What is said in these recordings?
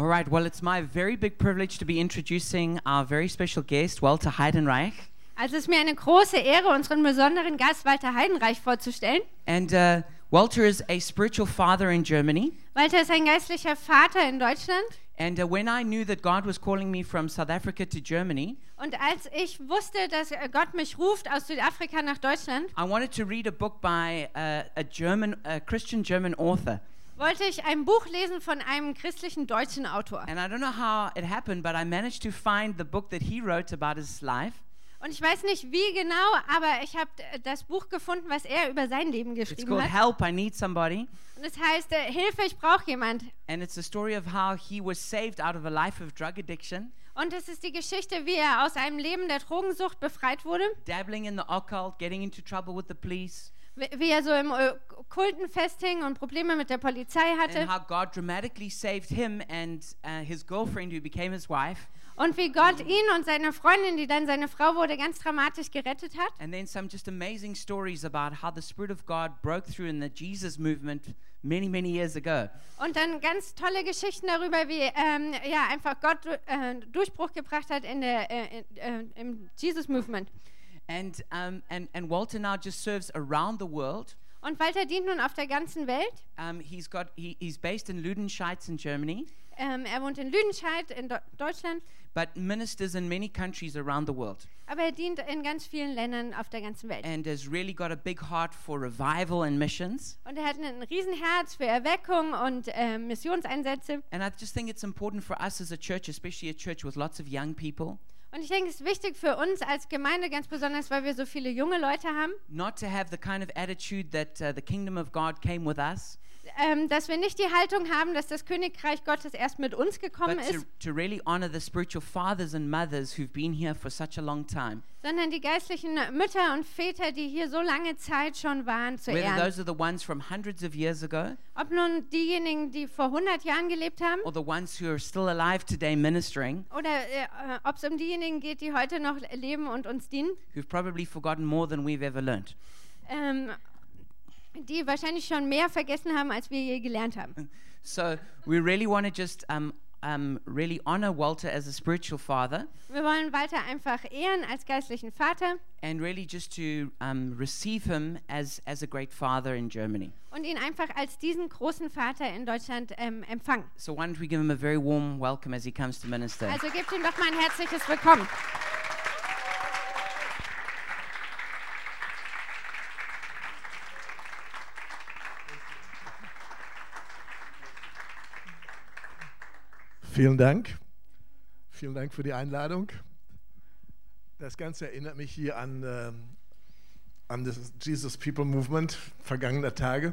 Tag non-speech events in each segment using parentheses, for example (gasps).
All right, well, it's my very big privilege to be introducing our very special guest, Walter Heidenreich. Also es ist mir eine große Ehre, unseren besonderen Gast Walter Heidenreich vorzustellen. And uh, Walter is a spiritual father in Germany. Walter ist ein geistlicher Vater in Deutschland. And uh, when I knew that God was calling me from South Africa to Germany, Und als ich wusste, dass Gott mich ruft aus Südafrika nach Deutschland, I wanted to read a book by uh, a German, a Christian German author. Wollte ich ein Buch lesen von einem christlichen deutschen Autor. And I don't know how it happened, but I managed to find the book that he wrote about his life. Und ich weiß nicht wie genau, aber ich habe das Buch gefunden, was er über sein Leben It's geschrieben called hat. Help, I Need Somebody. Und es heißt äh, Hilfe, ich brauche jemand. And it's the story of how he was saved out of a life of drug addiction, Und es ist die Geschichte, wie er aus einem Leben der Drogensucht befreit wurde, dabbling in the occult, getting into trouble with the police, wie er so im Okkulten festhing und Probleme mit der Polizei hatte. and how God dramatically saved him and uh, his girlfriend, who became his wife, Und wie Gott ihn und seine Freundin, die dann seine Frau wurde, ganz dramatisch gerettet hat. and then some just amazing stories about how the Spirit of God broke through in the Jesus movement many, many years ago. Und dann ganz tolle Geschichten darüber, wie ähm, ja, einfach Gott äh, Durchbruch gebracht hat in der, äh, in, äh, im Jesus Movement. And, um, and, and Walter now just serves around the world. Und Walter dient nun auf der ganzen Welt. Um, he's, got, he, he's based in Ludenscheid in Germany, Ähm, er wohnt in Lüdenscheid in Do Deutschland, but ministers in many countries around the world. aber er dient in ganz vielen Ländern auf der ganzen Welt. and has really got a big heart for revival and missions. Und er hat ein Riesenherz für Erweckung und äh, Missionseinsätze. And I just think it's important for us as a church, especially a church with lots of young people, Und ich denke, es ist wichtig für uns als Gemeinde, ganz besonders, weil wir so viele junge Leute haben, not to have the kind of attitude that uh, the kingdom of God came with us, ähm, dass wir nicht die Haltung haben, dass das Königreich Gottes erst mit uns gekommen but to, ist, to really honor the spiritual fathers and mothers who've been here for such a long time. sondern die geistlichen Mütter und Väter, die hier so lange Zeit schon waren, zu Whether ehren. those are the ones from hundreds of years ago Ob nun diejenigen, die vor 100 Jahren gelebt haben, or the ones who are still alive today ministering, oder äh, äh, ob es um diejenigen geht, die heute noch leben und uns dienen, who've probably forgotten more than we've ever learned. ähm, die wahrscheinlich schon mehr vergessen haben, als wir je gelernt haben. So we really want to just um, um, really honor Walter as a spiritual father. Wir wollen Walter einfach ehren als geistlichen Vater and really just to um, receive him as, as a great father in Germany. und ihn einfach als diesen großen Vater in Deutschland ähm, empfangen. So why don't we give him a very warm welcome as he comes to minister? Also gebt ihm doch mal ein herzliches Willkommen. Vielen Dank. Vielen Dank für die Einladung. Das Ganze erinnert mich hier an, ähm, an das Jesus People Movement vergangener Tage.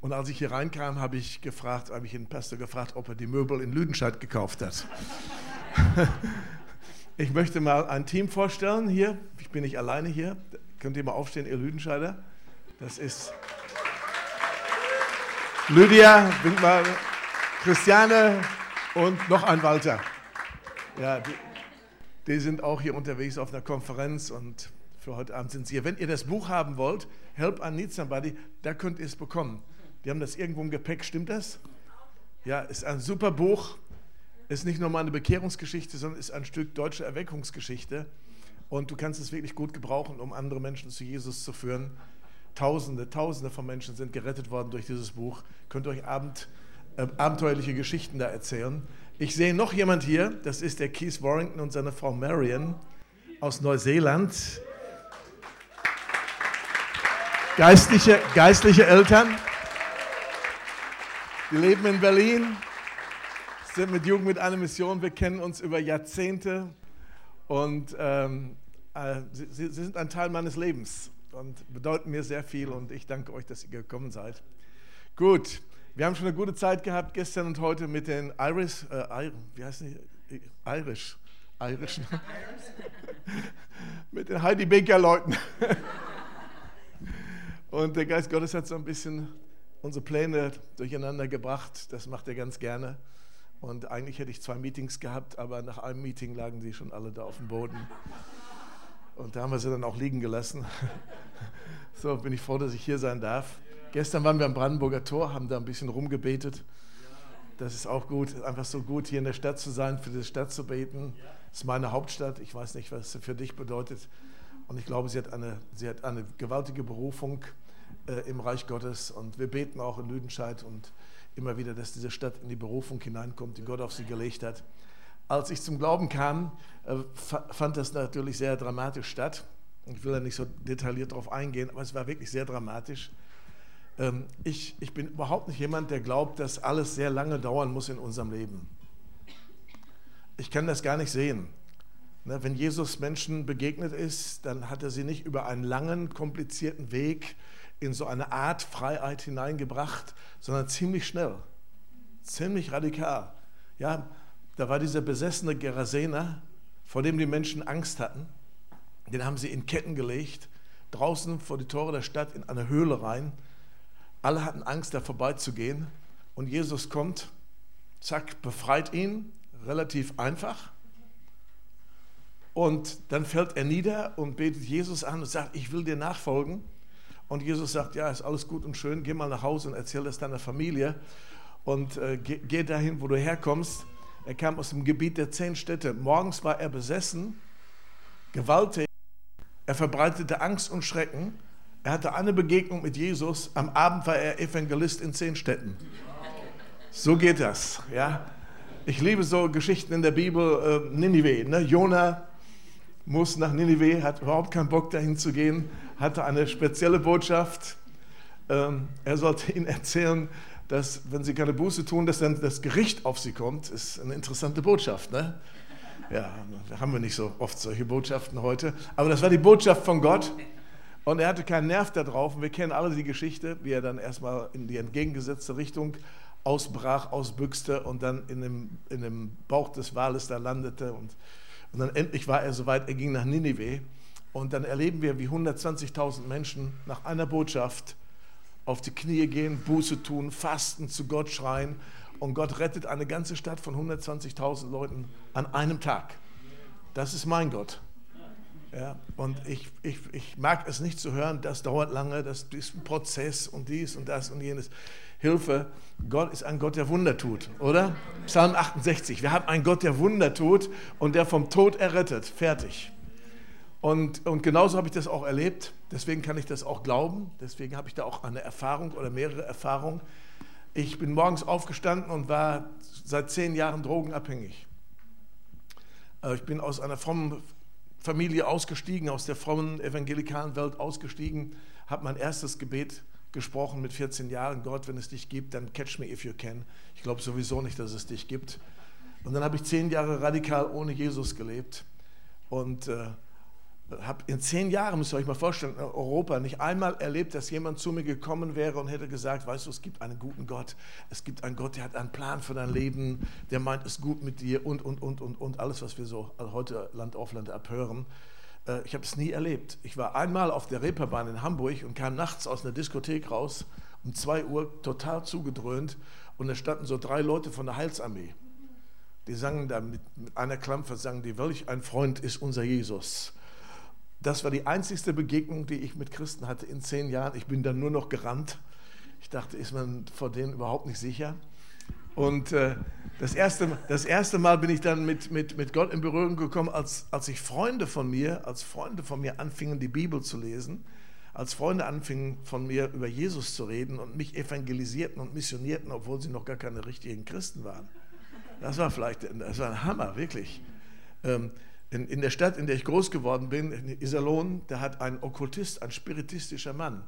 Und als ich hier reinkam, habe ich gefragt, habe ich den Pastor gefragt, ob er die Möbel in Lüdenscheid gekauft hat. ich möchte mal ein Team vorstellen hier. Ich bin nicht alleine hier. Könnt ihr mal aufstehen, ihr Lüdenscheider? Das ist Lydia, wink mal, Christiane und noch ein Walter. Ja, die, die sind auch hier unterwegs auf einer Konferenz und für heute Abend sind sie hier. Wenn ihr das Buch haben wollt, Help I Need Somebody, da könnt ihr es bekommen. Die haben das irgendwo im Gepäck, stimmt das? Ja, ist ein super Buch. Ist nicht nur mal eine Bekehrungsgeschichte, sondern ist ein Stück deutsche Erweckungsgeschichte. Und du kannst es wirklich gut gebrauchen, um andere Menschen zu Jesus zu führen. Tausende, Tausende von Menschen sind gerettet worden durch dieses Buch. Könnt ihr euch Abend, äh, abenteuerliche Geschichten da erzählen. Ich sehe noch jemand hier, das ist der Keith Warrington und seine Frau Marion aus Neuseeland. Geistliche, geistliche Eltern. Die leben in Berlin, sind mit Jugend mit einer Mission. Wir kennen uns über Jahrzehnte und ähm, äh, sie, sie sind ein Teil meines Lebens und bedeuten mir sehr viel und ich danke euch, dass ihr gekommen seid. Gut, wir haben schon eine gute Zeit gehabt gestern und heute mit den Irish, äh, wie heißen die? Irish, Irish, (laughs) mit den Heidi Baker Leuten. (laughs) und der Geist Gottes hat so ein bisschen unsere Pläne durcheinander gebracht. Das macht er ganz gerne. Und eigentlich hätte ich zwei Meetings gehabt, aber nach einem Meeting lagen die schon alle da auf dem Boden. Und da haben wir sie dann auch liegen gelassen. (laughs) So bin ich froh, dass ich hier sein darf. Gestern waren wir am Brandenburger Tor, haben da ein bisschen rumgebetet. Das ist auch gut. Einfach so gut, hier in der Stadt zu sein, für die Stadt zu beten. Das ist meine Hauptstadt. Ich weiß nicht, was es für dich bedeutet. Und ich glaube, sie hat eine, sie hat eine gewaltige Berufung äh, im Reich Gottes. Und wir beten auch in Lüdenscheid und immer wieder, dass diese Stadt in die Berufung hineinkommt, die Gott auf sie gelegt hat. Als ich zum Glauben kam, äh, fand das natürlich sehr dramatisch statt. Ich will da nicht so detailliert darauf eingehen, aber es war wirklich sehr dramatisch. Ähm, ich, ich bin überhaupt nicht jemand, der glaubt, dass alles sehr lange dauern muss in unserem Leben. Ich kann das gar nicht sehen. Ne, wenn Jesus Menschen begegnet ist, dann hat er sie nicht über einen langen, komplizierten Weg in so eine Art Freiheit hineingebracht, sondern ziemlich schnell, ziemlich radikal. Ja, da war dieser besessene Gerasener, vor dem die Menschen Angst hatten. Den haben sie in Ketten gelegt, draußen vor die Tore der Stadt in eine Höhle rein. Alle hatten Angst, da vorbeizugehen. Und Jesus kommt, zack, befreit ihn, relativ einfach. Und dann fällt er nieder und betet Jesus an und sagt, ich will dir nachfolgen. Und Jesus sagt, ja, ist alles gut und schön, geh mal nach Hause und erzähl das deiner Familie und äh, geh, geh dahin, wo du herkommst. Er kam aus dem Gebiet der zehn Städte. Morgens war er besessen, gewalttätig. Er verbreitete Angst und Schrecken. Er hatte eine Begegnung mit Jesus. Am Abend war er Evangelist in zehn Städten. So geht das. Ja? Ich liebe so Geschichten in der Bibel. Äh, Ninive. Ne? Jona muss nach Ninive, hat überhaupt keinen Bock dahin zu gehen hatte eine spezielle Botschaft. Ähm, er sollte ihnen erzählen, dass, wenn sie keine Buße tun, dass dann das Gericht auf sie kommt. Ist eine interessante Botschaft, ne? Ja, haben wir nicht so oft solche Botschaften heute. Aber das war die Botschaft von Gott. Und er hatte keinen Nerv darauf. Und wir kennen alle die Geschichte, wie er dann erstmal in die entgegengesetzte Richtung ausbrach, ausbüchste und dann in dem, in dem Bauch des Wales da landete. Und, und dann endlich war er soweit, er ging nach Ninive. Und dann erleben wir, wie 120.000 Menschen nach einer Botschaft auf die Knie gehen, Buße tun, fasten, zu Gott schreien. Und Gott rettet eine ganze Stadt von 120.000 Leuten an einem Tag. Das ist mein Gott. Ja, und ich, ich, ich mag es nicht zu hören, das dauert lange, das ist ein Prozess und dies und das und jenes. Hilfe, Gott ist ein Gott, der Wunder tut, oder? Psalm 68, wir haben einen Gott, der Wunder tut und der vom Tod errettet. Fertig. Und, und genauso habe ich das auch erlebt. Deswegen kann ich das auch glauben. Deswegen habe ich da auch eine Erfahrung oder mehrere Erfahrungen. Ich bin morgens aufgestanden und war seit zehn Jahren drogenabhängig. Äh, ich bin aus einer frommen Familie ausgestiegen, aus der frommen evangelikalen Welt ausgestiegen, habe mein erstes Gebet gesprochen mit 14 Jahren. Gott, wenn es dich gibt, dann catch me if you can. Ich glaube sowieso nicht, dass es dich gibt. Und dann habe ich zehn Jahre radikal ohne Jesus gelebt. Und äh, habe in zehn Jahren, müsst ihr euch mal vorstellen, in Europa nicht einmal erlebt, dass jemand zu mir gekommen wäre und hätte gesagt, weißt du, es gibt einen guten Gott, es gibt einen Gott, der hat einen Plan für dein Leben, der meint es gut mit dir und, und, und, und, und alles, was wir so heute Land auf Land abhören. Äh, ich habe es nie erlebt. Ich war einmal auf der Reeperbahn in Hamburg und kam nachts aus einer Diskothek raus, um zwei Uhr total zugedröhnt und da standen so drei Leute von der Heilsarmee. Die sangen da mit, mit einer Klampfe, sagen die, welch ein Freund ist unser Jesus. Das war die einzigste Begegnung, die ich mit Christen hatte in zehn Jahren. Ich bin dann nur noch gerannt. Ich dachte, ist man vor denen überhaupt nicht sicher? Und äh, das, erste, das erste Mal bin ich dann mit, mit, mit Gott in Berührung gekommen, als, als ich Freunde von mir, als Freunde von mir anfingen, die Bibel zu lesen, als Freunde anfingen von mir über Jesus zu reden und mich evangelisierten und missionierten, obwohl sie noch gar keine richtigen Christen waren. Das war vielleicht, das war ein Hammer, wirklich. Ähm, in, in der Stadt, in der ich groß geworden bin, in Iserlohn, da hat ein Okkultist, ein spiritistischer Mann,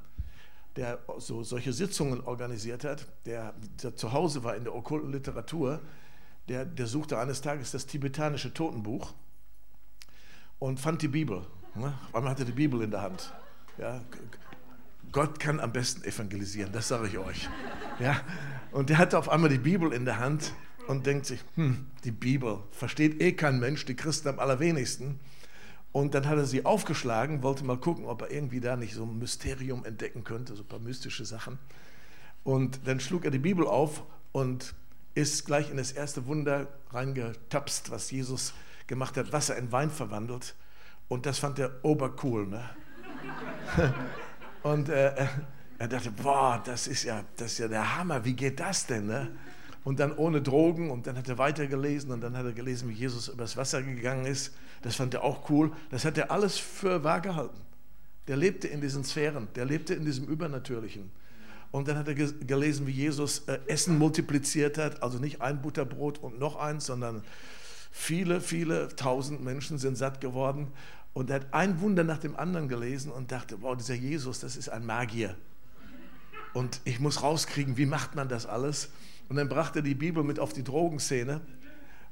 der so solche Sitzungen organisiert hat, der, der zu Hause war in der okkulten Literatur, der, der suchte eines Tages das tibetanische Totenbuch und fand die Bibel. Ne? Einmal hatte die Bibel in der Hand. Ja, Gott kann am besten evangelisieren, das sage ich euch. Ja, und der hatte auf einmal die Bibel in der Hand und denkt sich, hm, die Bibel versteht eh kein Mensch, die Christen am allerwenigsten. Und dann hat er sie aufgeschlagen, wollte mal gucken, ob er irgendwie da nicht so ein Mysterium entdecken könnte, so ein paar mystische Sachen. Und dann schlug er die Bibel auf und ist gleich in das erste Wunder reingetapst, was Jesus gemacht hat, Wasser in Wein verwandelt. Und das fand er obercool. Ne? (laughs) und äh, er dachte, boah, das ist, ja, das ist ja der Hammer, wie geht das denn? Ne? Und dann ohne Drogen und dann hat er weitergelesen und dann hat er gelesen, wie Jesus übers Wasser gegangen ist. Das fand er auch cool. Das hat er alles für wahr gehalten. Der lebte in diesen Sphären, der lebte in diesem Übernatürlichen. Und dann hat er gelesen, wie Jesus äh, Essen multipliziert hat, also nicht ein Butterbrot und noch eins, sondern viele, viele tausend Menschen sind satt geworden. Und er hat ein Wunder nach dem anderen gelesen und dachte, wow, dieser Jesus, das ist ein Magier. Und ich muss rauskriegen, wie macht man das alles? Und dann brachte er die Bibel mit auf die Drogenszene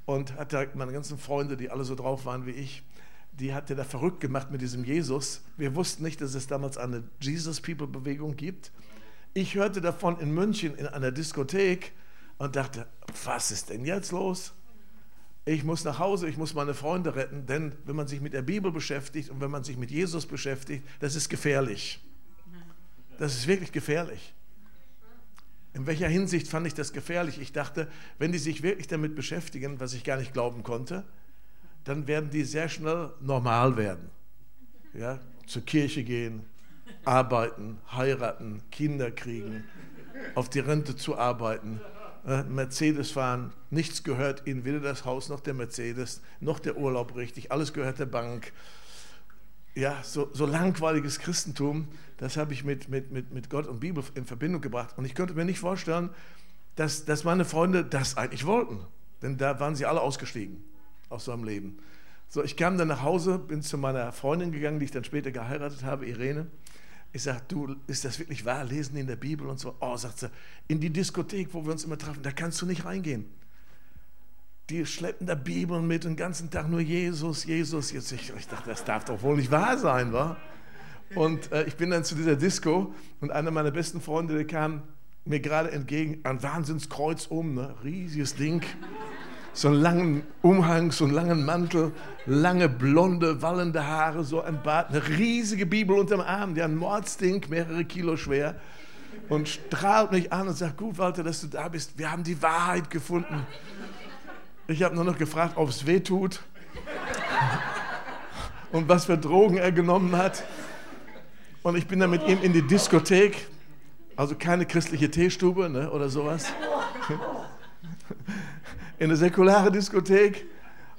und hat da meine ganzen Freunde, die alle so drauf waren wie ich, die hat er da verrückt gemacht mit diesem Jesus. Wir wussten nicht, dass es damals eine Jesus People Bewegung gibt. Ich hörte davon in München in einer Diskothek und dachte, was ist denn jetzt los? Ich muss nach Hause, ich muss meine Freunde retten, denn wenn man sich mit der Bibel beschäftigt und wenn man sich mit Jesus beschäftigt, das ist gefährlich. Das ist wirklich gefährlich. In welcher Hinsicht fand ich das gefährlich? Ich dachte, wenn die sich wirklich damit beschäftigen, was ich gar nicht glauben konnte, dann werden die sehr schnell normal werden. Ja, zur Kirche gehen, arbeiten, heiraten, Kinder kriegen, auf die Rente zu arbeiten, äh, Mercedes fahren, nichts gehört ihnen, weder das Haus noch der Mercedes, noch der Urlaub richtig, alles gehört der Bank. Ja, so, so langweiliges Christentum, das habe ich mit, mit, mit, mit Gott und Bibel in Verbindung gebracht. Und ich könnte mir nicht vorstellen, dass, dass meine Freunde das eigentlich wollten. Denn da waren sie alle ausgestiegen aus seinem Leben. So, ich kam dann nach Hause, bin zu meiner Freundin gegangen, die ich dann später geheiratet habe, Irene. Ich sage, du, ist das wirklich wahr? Lesen in der Bibel und so? Oh, sagt sie, in die Diskothek, wo wir uns immer treffen, da kannst du nicht reingehen. Die schleppen da Bibeln mit den ganzen Tag nur Jesus, Jesus. Jetzt, ich, ich dachte, das darf doch wohl nicht wahr sein, wa? Und äh, ich bin dann zu dieser Disco und einer meiner besten Freunde, der kam mir gerade entgegen, ein Wahnsinnskreuz um, ne? riesiges Ding so einen langen Umhang, so einen langen Mantel, lange blonde, wallende Haare, so ein Bart, eine riesige Bibel unterm Arm, die ein Mordsding, mehrere Kilo schwer und strahlt mich an und sagt, gut Walter, dass du da bist, wir haben die Wahrheit gefunden. Ich habe nur noch gefragt, ob es weh tut und was für Drogen er genommen hat. Und ich bin dann mit ihm in die Diskothek, also keine christliche Teestube ne, oder sowas in eine säkulare Diskothek.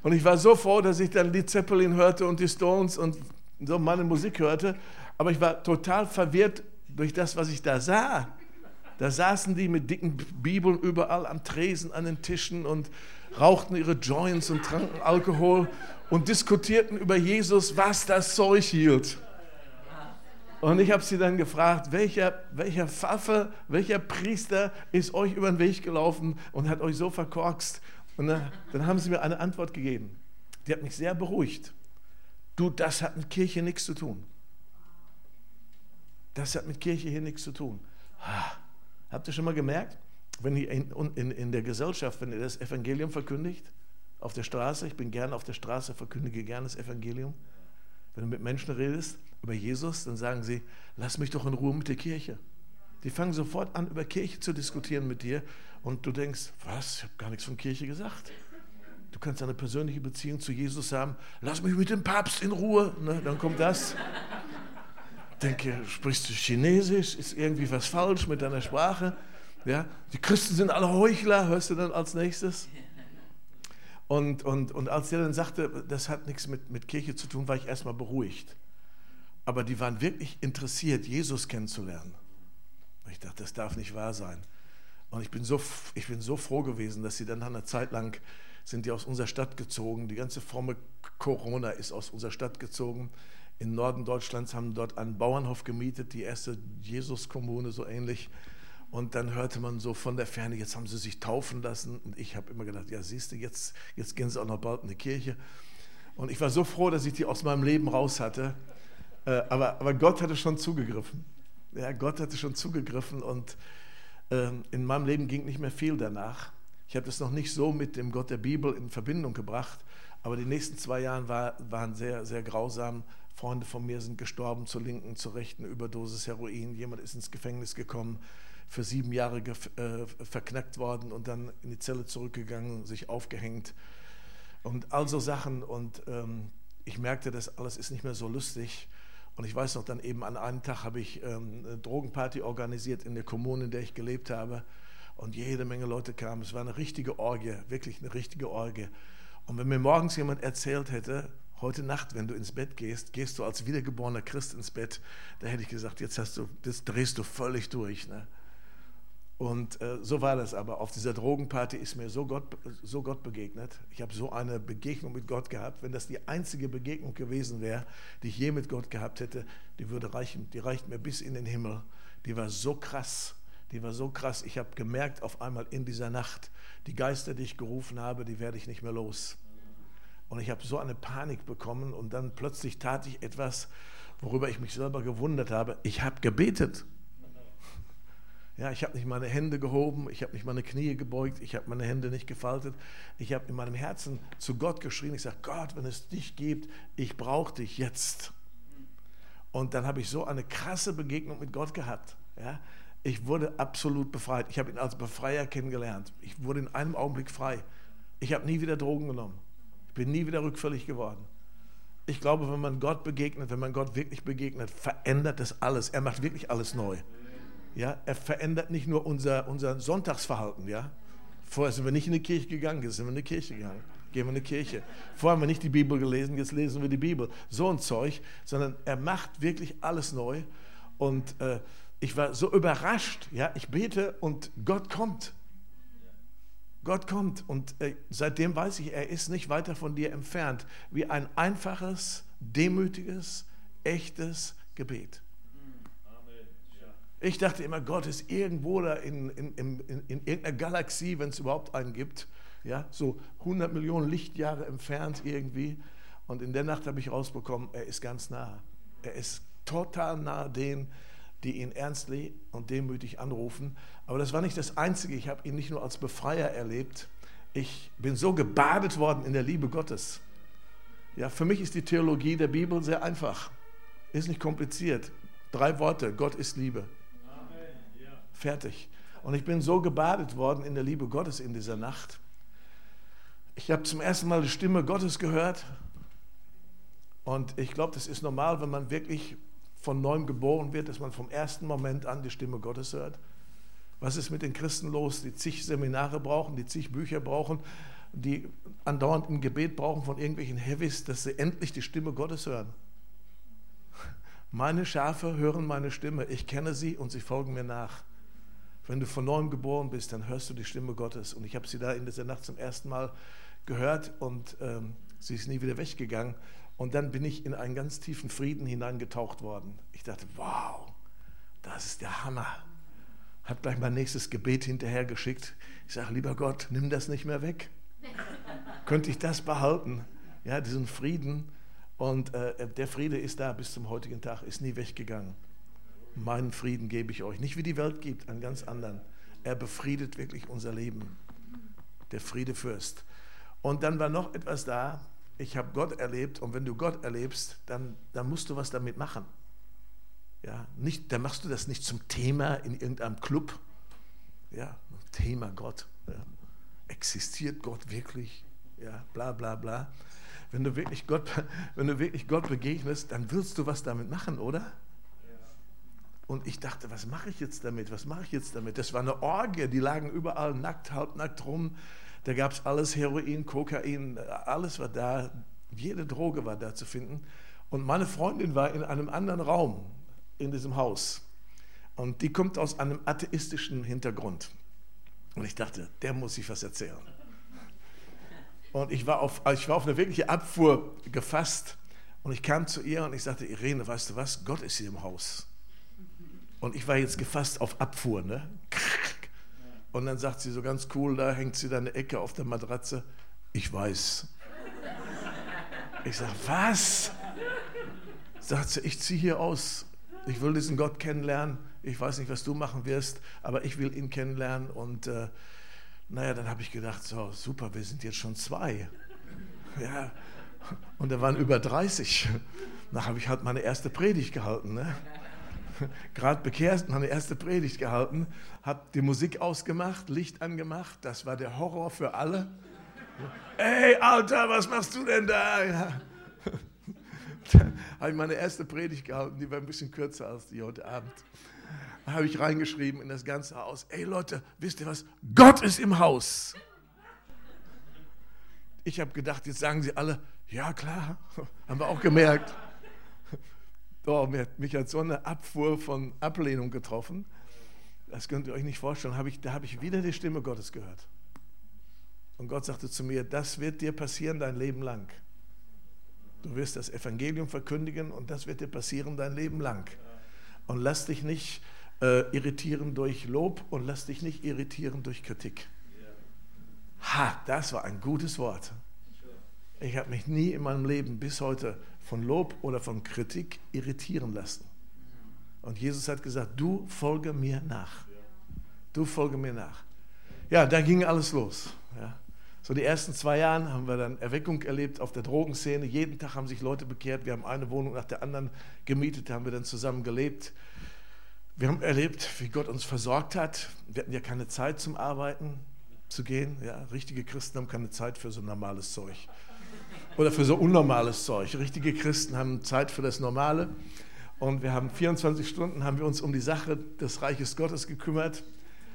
Und ich war so froh, dass ich dann die Zeppelin hörte und die Stones und so meine Musik hörte. Aber ich war total verwirrt durch das, was ich da sah. Da saßen die mit dicken Bibeln überall am Tresen, an den Tischen und rauchten ihre Joints und tranken Alkohol und diskutierten über Jesus, was das Zeug hielt. Und ich habe sie dann gefragt, welcher, welcher Pfaffe, welcher Priester ist euch über den Weg gelaufen und hat euch so verkorkst? Und dann, dann haben sie mir eine Antwort gegeben. Die hat mich sehr beruhigt. Du, das hat mit Kirche nichts zu tun. Das hat mit Kirche hier nichts zu tun. Habt ihr schon mal gemerkt, wenn ihr in, in, in der Gesellschaft, wenn ihr das Evangelium verkündigt, auf der Straße, ich bin gerne auf der Straße, verkündige gerne das Evangelium, wenn du mit Menschen redest, über Jesus, dann sagen sie, lass mich doch in Ruhe mit der Kirche. Die fangen sofort an, über Kirche zu diskutieren mit dir und du denkst, was, ich habe gar nichts von Kirche gesagt. Du kannst eine persönliche Beziehung zu Jesus haben. Lass mich mit dem Papst in Ruhe. Ne, dann kommt das. Denke, sprichst du Chinesisch? Ist irgendwie was falsch mit deiner Sprache? Ja, die Christen sind alle Heuchler, hörst du dann als nächstes. Und, und, und als der dann sagte, das hat nichts mit, mit Kirche zu tun, war ich erstmal beruhigt aber die waren wirklich interessiert, Jesus kennenzulernen. Ich dachte, das darf nicht wahr sein. Und ich bin so, ich bin so froh gewesen, dass sie dann eine Zeit lang sind die aus unserer Stadt gezogen. Die ganze fromme Corona ist aus unserer Stadt gezogen. Im Norden Deutschlands haben dort einen Bauernhof gemietet, die erste Jesus-Kommune, so ähnlich. Und dann hörte man so von der Ferne, jetzt haben sie sich taufen lassen. Und ich habe immer gedacht, ja, siehst du, jetzt, jetzt gehen sie auch noch bald in die Kirche. Und ich war so froh, dass ich die aus meinem Leben raus hatte. Äh, aber, aber Gott hatte schon zugegriffen. Ja, Gott hatte schon zugegriffen und ähm, in meinem Leben ging nicht mehr viel danach. Ich habe das noch nicht so mit dem Gott der Bibel in Verbindung gebracht, aber die nächsten zwei Jahre war, waren sehr, sehr grausam. Freunde von mir sind gestorben, zur linken, zur rechten Überdosis Heroin. Jemand ist ins Gefängnis gekommen, für sieben Jahre äh, verknackt worden und dann in die Zelle zurückgegangen, sich aufgehängt und all so Sachen. Und ähm, ich merkte, das alles ist nicht mehr so lustig. Und ich weiß noch, dann eben an einem Tag habe ich ähm, eine Drogenparty organisiert in der Kommune, in der ich gelebt habe. und jede Menge Leute kamen. Es war eine richtige Orgie, wirklich eine richtige Orgie. Und wenn mir morgens jemand erzählt hätte, heute Nacht, wenn du ins Bett gehst, gehst du als wiedergeborener Christ ins Bett, da hätte ich gesagt, jetzt hast du, das drehst du völlig durch. Ne? Und äh, so war das aber. Auf dieser Drogenparty ist mir so Gott, so Gott begegnet. Ich habe so eine Begegnung mit Gott gehabt. Wenn das die einzige Begegnung gewesen wäre, die ich je mit Gott gehabt hätte, die würde reichen. Die reicht mir bis in den Himmel. Die war so krass. Die war so krass. Ich habe gemerkt auf einmal in dieser Nacht, die Geister, die ich gerufen habe, die werde ich nicht mehr los. Und ich habe so eine Panik bekommen und dann plötzlich tat ich etwas, worüber ich mich selber gewundert habe. Ich habe gebetet. Ja, ich habe nicht meine Hände gehoben, ich habe nicht meine Knie gebeugt, ich habe meine Hände nicht gefaltet. Ich habe in meinem Herzen zu Gott geschrien. Ich sage, Gott, wenn es dich gibt, ich brauche dich jetzt. Und dann habe ich so eine krasse Begegnung mit Gott gehabt. Ja, ich wurde absolut befreit. Ich habe ihn als Befreier kennengelernt. Ich wurde in einem Augenblick frei. Ich habe nie wieder Drogen genommen. Ich bin nie wieder rückfällig geworden. Ich glaube, wenn man Gott begegnet, wenn man Gott wirklich begegnet, verändert das alles. Er macht wirklich alles neu. Ja, er verändert nicht nur unser, unser Sonntagsverhalten. Ja? Vorher sind wir nicht in die Kirche gegangen, jetzt sind wir in die Kirche gegangen. Gehen wir in die Kirche. Vorher haben wir nicht die Bibel gelesen, jetzt lesen wir die Bibel. So ein Zeug, sondern er macht wirklich alles neu. Und äh, ich war so überrascht. Ja, ich bete und Gott kommt. Gott kommt und äh, seitdem weiß ich, er ist nicht weiter von dir entfernt, wie ein einfaches, demütiges, echtes Gebet. Ich dachte immer, Gott ist irgendwo da in, in, in, in irgendeiner Galaxie, wenn es überhaupt einen gibt, ja, so 100 Millionen Lichtjahre entfernt irgendwie. Und in der Nacht habe ich rausbekommen, er ist ganz nah. Er ist total nah denen, die ihn ernstlich und demütig anrufen. Aber das war nicht das Einzige. Ich habe ihn nicht nur als Befreier erlebt. Ich bin so gebadet worden in der Liebe Gottes. Ja, für mich ist die Theologie der Bibel sehr einfach. Ist nicht kompliziert. Drei Worte: Gott ist Liebe. Fertig. Und ich bin so gebadet worden in der Liebe Gottes in dieser Nacht. Ich habe zum ersten Mal die Stimme Gottes gehört. Und ich glaube, das ist normal, wenn man wirklich von neuem geboren wird, dass man vom ersten Moment an die Stimme Gottes hört. Was ist mit den Christen los, die zig Seminare brauchen, die zig Bücher brauchen, die andauernd ein Gebet brauchen von irgendwelchen Heavies, dass sie endlich die Stimme Gottes hören? Meine Schafe hören meine Stimme, ich kenne sie und sie folgen mir nach. Wenn du von neuem geboren bist, dann hörst du die Stimme Gottes. Und ich habe sie da in dieser Nacht zum ersten Mal gehört und ähm, sie ist nie wieder weggegangen. Und dann bin ich in einen ganz tiefen Frieden hineingetaucht worden. Ich dachte, wow, das ist der Hammer. Habe gleich mein nächstes Gebet hinterher geschickt. Ich sage, lieber Gott, nimm das nicht mehr weg. (laughs) Könnte ich das behalten? Ja, diesen Frieden. Und äh, der Friede ist da bis zum heutigen Tag, ist nie weggegangen. Meinen Frieden gebe ich euch. Nicht wie die Welt gibt, einen ganz anderen. Er befriedet wirklich unser Leben. Der Friedefürst. Und dann war noch etwas da. Ich habe Gott erlebt und wenn du Gott erlebst, dann, dann musst du was damit machen. Ja, nicht, dann machst du das nicht zum Thema in irgendeinem Club. Ja, Thema Gott. Ja. Existiert Gott wirklich? Ja, bla bla bla. Wenn du wirklich Gott, wenn du wirklich Gott begegnest, dann willst du was damit machen, oder? Und ich dachte, was mache ich jetzt damit? Was mache ich jetzt damit? Das war eine Orgie, die lagen überall nackt, halbnackt rum. Da gab es alles, Heroin, Kokain, alles war da. Jede Droge war da zu finden. Und meine Freundin war in einem anderen Raum in diesem Haus. Und die kommt aus einem atheistischen Hintergrund. Und ich dachte, der muss sich was erzählen. Und ich war auf, ich war auf eine wirkliche Abfuhr gefasst. Und ich kam zu ihr und ich sagte, Irene, weißt du was? Gott ist hier im Haus. Und ich war jetzt gefasst auf Abfuhr. Ne? Und dann sagt sie so ganz cool, da hängt sie da eine Ecke auf der Matratze. Ich weiß. Ich sage, was? Sagt sie, ich ziehe hier aus. Ich will diesen Gott kennenlernen. Ich weiß nicht, was du machen wirst, aber ich will ihn kennenlernen. Und äh, naja, dann habe ich gedacht, so super, wir sind jetzt schon zwei. Ja. Und da waren über 30. Da habe ich halt meine erste Predigt gehalten. Ne? (laughs) gerade bekehrt, meine erste Predigt gehalten, habe die Musik ausgemacht, Licht angemacht. Das war der Horror für alle. Ey, Alter, was machst du denn da? (laughs) Ja. Habe ich meine erste Predigt gehalten, die war ein bisschen kürzer als die heute Abend. Da habe ich reingeschrieben in das ganze Haus, ey Leute, wisst ihr was? Gott ist im Haus. Ich habe gedacht, jetzt sagen sie alle, ja klar, (laughs) haben wir auch gemerkt. Oh, mich hat so eine Abfuhr von Ablehnung getroffen. Das könnt ihr euch nicht vorstellen. Hab ich, da habe ich wieder die Stimme Gottes gehört. Und Gott sagte zu mir, das wird dir passieren dein Leben lang. Du wirst das Evangelium verkündigen und das wird dir passieren dein Leben lang. Und lass dich nicht äh, irritieren durch Lob und lass dich nicht irritieren durch Kritik. Ha, das war ein gutes Wort. Ich habe mich nie in meinem Leben bis heute von Lob oder von Kritik irritieren lassen. Und Jesus hat gesagt, du folge mir nach. Du folge mir nach. Ja, da ging alles los. Ja. So die ersten zwei Jahre haben wir dann Erweckung erlebt auf der Drogenszene. Jeden Tag haben sich Leute bekehrt. Wir haben eine Wohnung nach der anderen gemietet, haben wir dann zusammen gelebt. Wir haben erlebt, wie Gott uns versorgt hat. Wir hatten ja keine Zeit zum Arbeiten zu gehen. Ja, richtige Christen haben keine Zeit für so normales Zeug oder für so unnormales Zeug. Richtige Christen haben Zeit für das Normale. Und wir haben 24 Stunden haben wir uns um die Sache des Reiches Gottes gekümmert.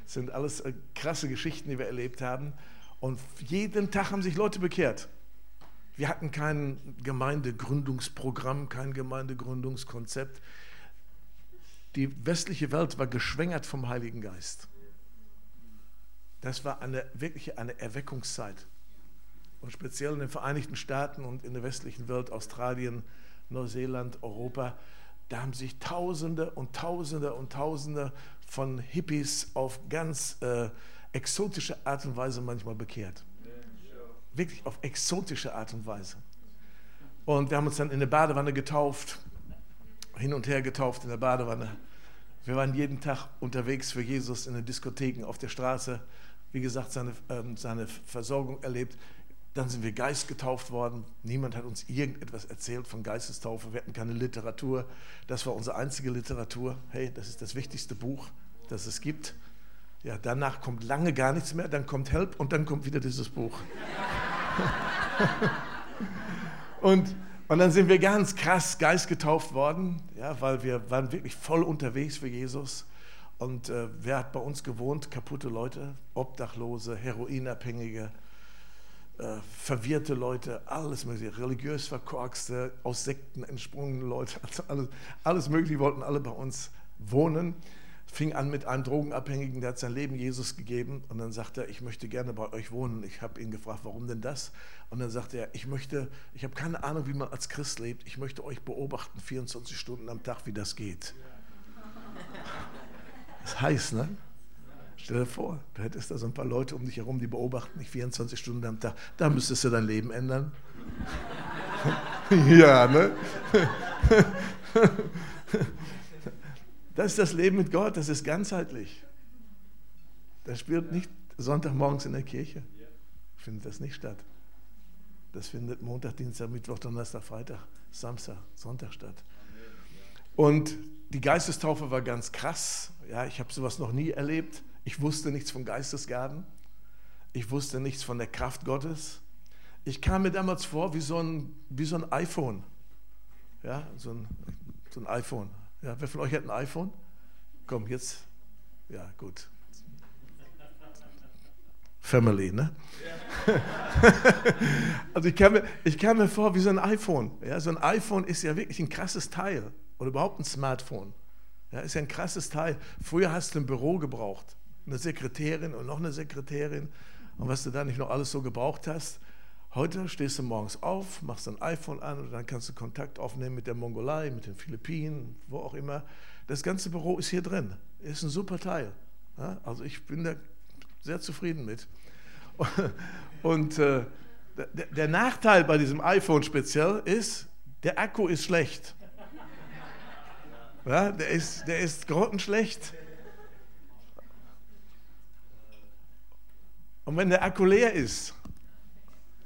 Das sind alles äh, krasse Geschichten, die wir erlebt haben. Und jeden Tag haben sich Leute bekehrt. Wir hatten kein Gemeindegründungsprogramm, kein Gemeindegründungskonzept. Die westliche Welt war geschwängert vom Heiligen Geist. Das war eine wirkliche eine Erweckungszeit. Und speziell in den Vereinigten Staaten und in der westlichen Welt, Australien, Neuseeland, Europa, da haben sich Tausende und Tausende und Tausende von Hippies auf ganz äh, exotische Art und Weise manchmal bekehrt. Wirklich auf exotische Art und Weise. Und wir haben uns dann in der Badewanne getauft, hin und her getauft in der Badewanne. Wir waren jeden Tag unterwegs für Jesus in den Diskotheken auf der Straße. Wie gesagt, seine, ähm, seine Versorgung erlebt. Dann sind wir Geist getauft worden. Niemand hat uns irgendetwas erzählt von Geistestaufe. Wir hatten keine Literatur. Das war unsere einzige Literatur. Hey, das ist das wichtigste Buch, das es gibt. Ja, danach kommt lange gar nichts mehr, dann kommt Help und dann kommt wieder dieses Buch. (laughs) und, und dann sind wir ganz krass geistgetauft worden, ja, weil wir waren wirklich voll unterwegs für Jesus. Und äh, wer hat bei uns gewohnt? Kaputte Leute, Obdachlose, Heroinabhängige, äh, verwirrte Leute, alles mögliche, religiös verkorkste, aus Sekten entsprungene Leute, (laughs) also alles, alles mögliche wollten alle bei uns wohnen fing an mit einem Drogenabhängigen, der hat sein Leben Jesus gegeben und dann sagte er, ich möchte gerne bei euch wohnen. Ich habe ihn gefragt, warum denn das? Und dann sagte er, ich möchte, ich habe keine Ahnung, wie man als Christ lebt. Ich möchte euch beobachten, 24 Stunden am Tag, wie das geht. Das ist heiß, ne? Stell dir vor, du hättest da so ein paar Leute um dich herum, die beobachten dich 24 Stunden am Tag. Da müsstest du dein Leben ändern. (laughs) ja, ne? (laughs) Das ist das Leben mit Gott, das ist ganzheitlich. Das spielt nicht Sonntagmorgens in der Kirche. Findet das nicht statt. Das findet Montag, Dienstag, Mittwoch, Donnerstag, Freitag, Samstag, Sonntag statt. Und die Geistestaufe war ganz krass. Ja, ich habe sowas noch nie erlebt. Ich wusste nichts von Geistesgaben. Ich wusste nichts von der Kraft Gottes. Ich kam mir damals vor wie so ein, wie so ein iPhone. Ja, so ein, so ein iPhone. Ja, wer von euch hat ein iPhone? Komm, jetzt. Ja, gut. Family, ne? (laughs) also ich kam, mir, ich kam mir vor wie so ein iPhone. Ja, so ein iPhone ist ja wirklich ein krasses Teil. Oder überhaupt ein Smartphone. Ja, ist ja ein krasses Teil. Früher hast du ein Büro gebraucht. Eine Sekretärin und noch eine Sekretärin. Und was du da nicht noch alles so gebraucht hast. Heute stehst du morgens auf, machst dein iPhone an und dann kannst du Kontakt aufnehmen mit der Mongolei, mit den Philippinen, wo auch immer. Das ganze Büro ist hier drin. Ist ein super Teil. Also ich bin da sehr zufrieden mit. (laughs) Und äh, der, Nachteil bei diesem iPhone speziell ist, der Akku ist schlecht. Der ist, der ist grottenschlecht. Und wenn der Akku leer ist,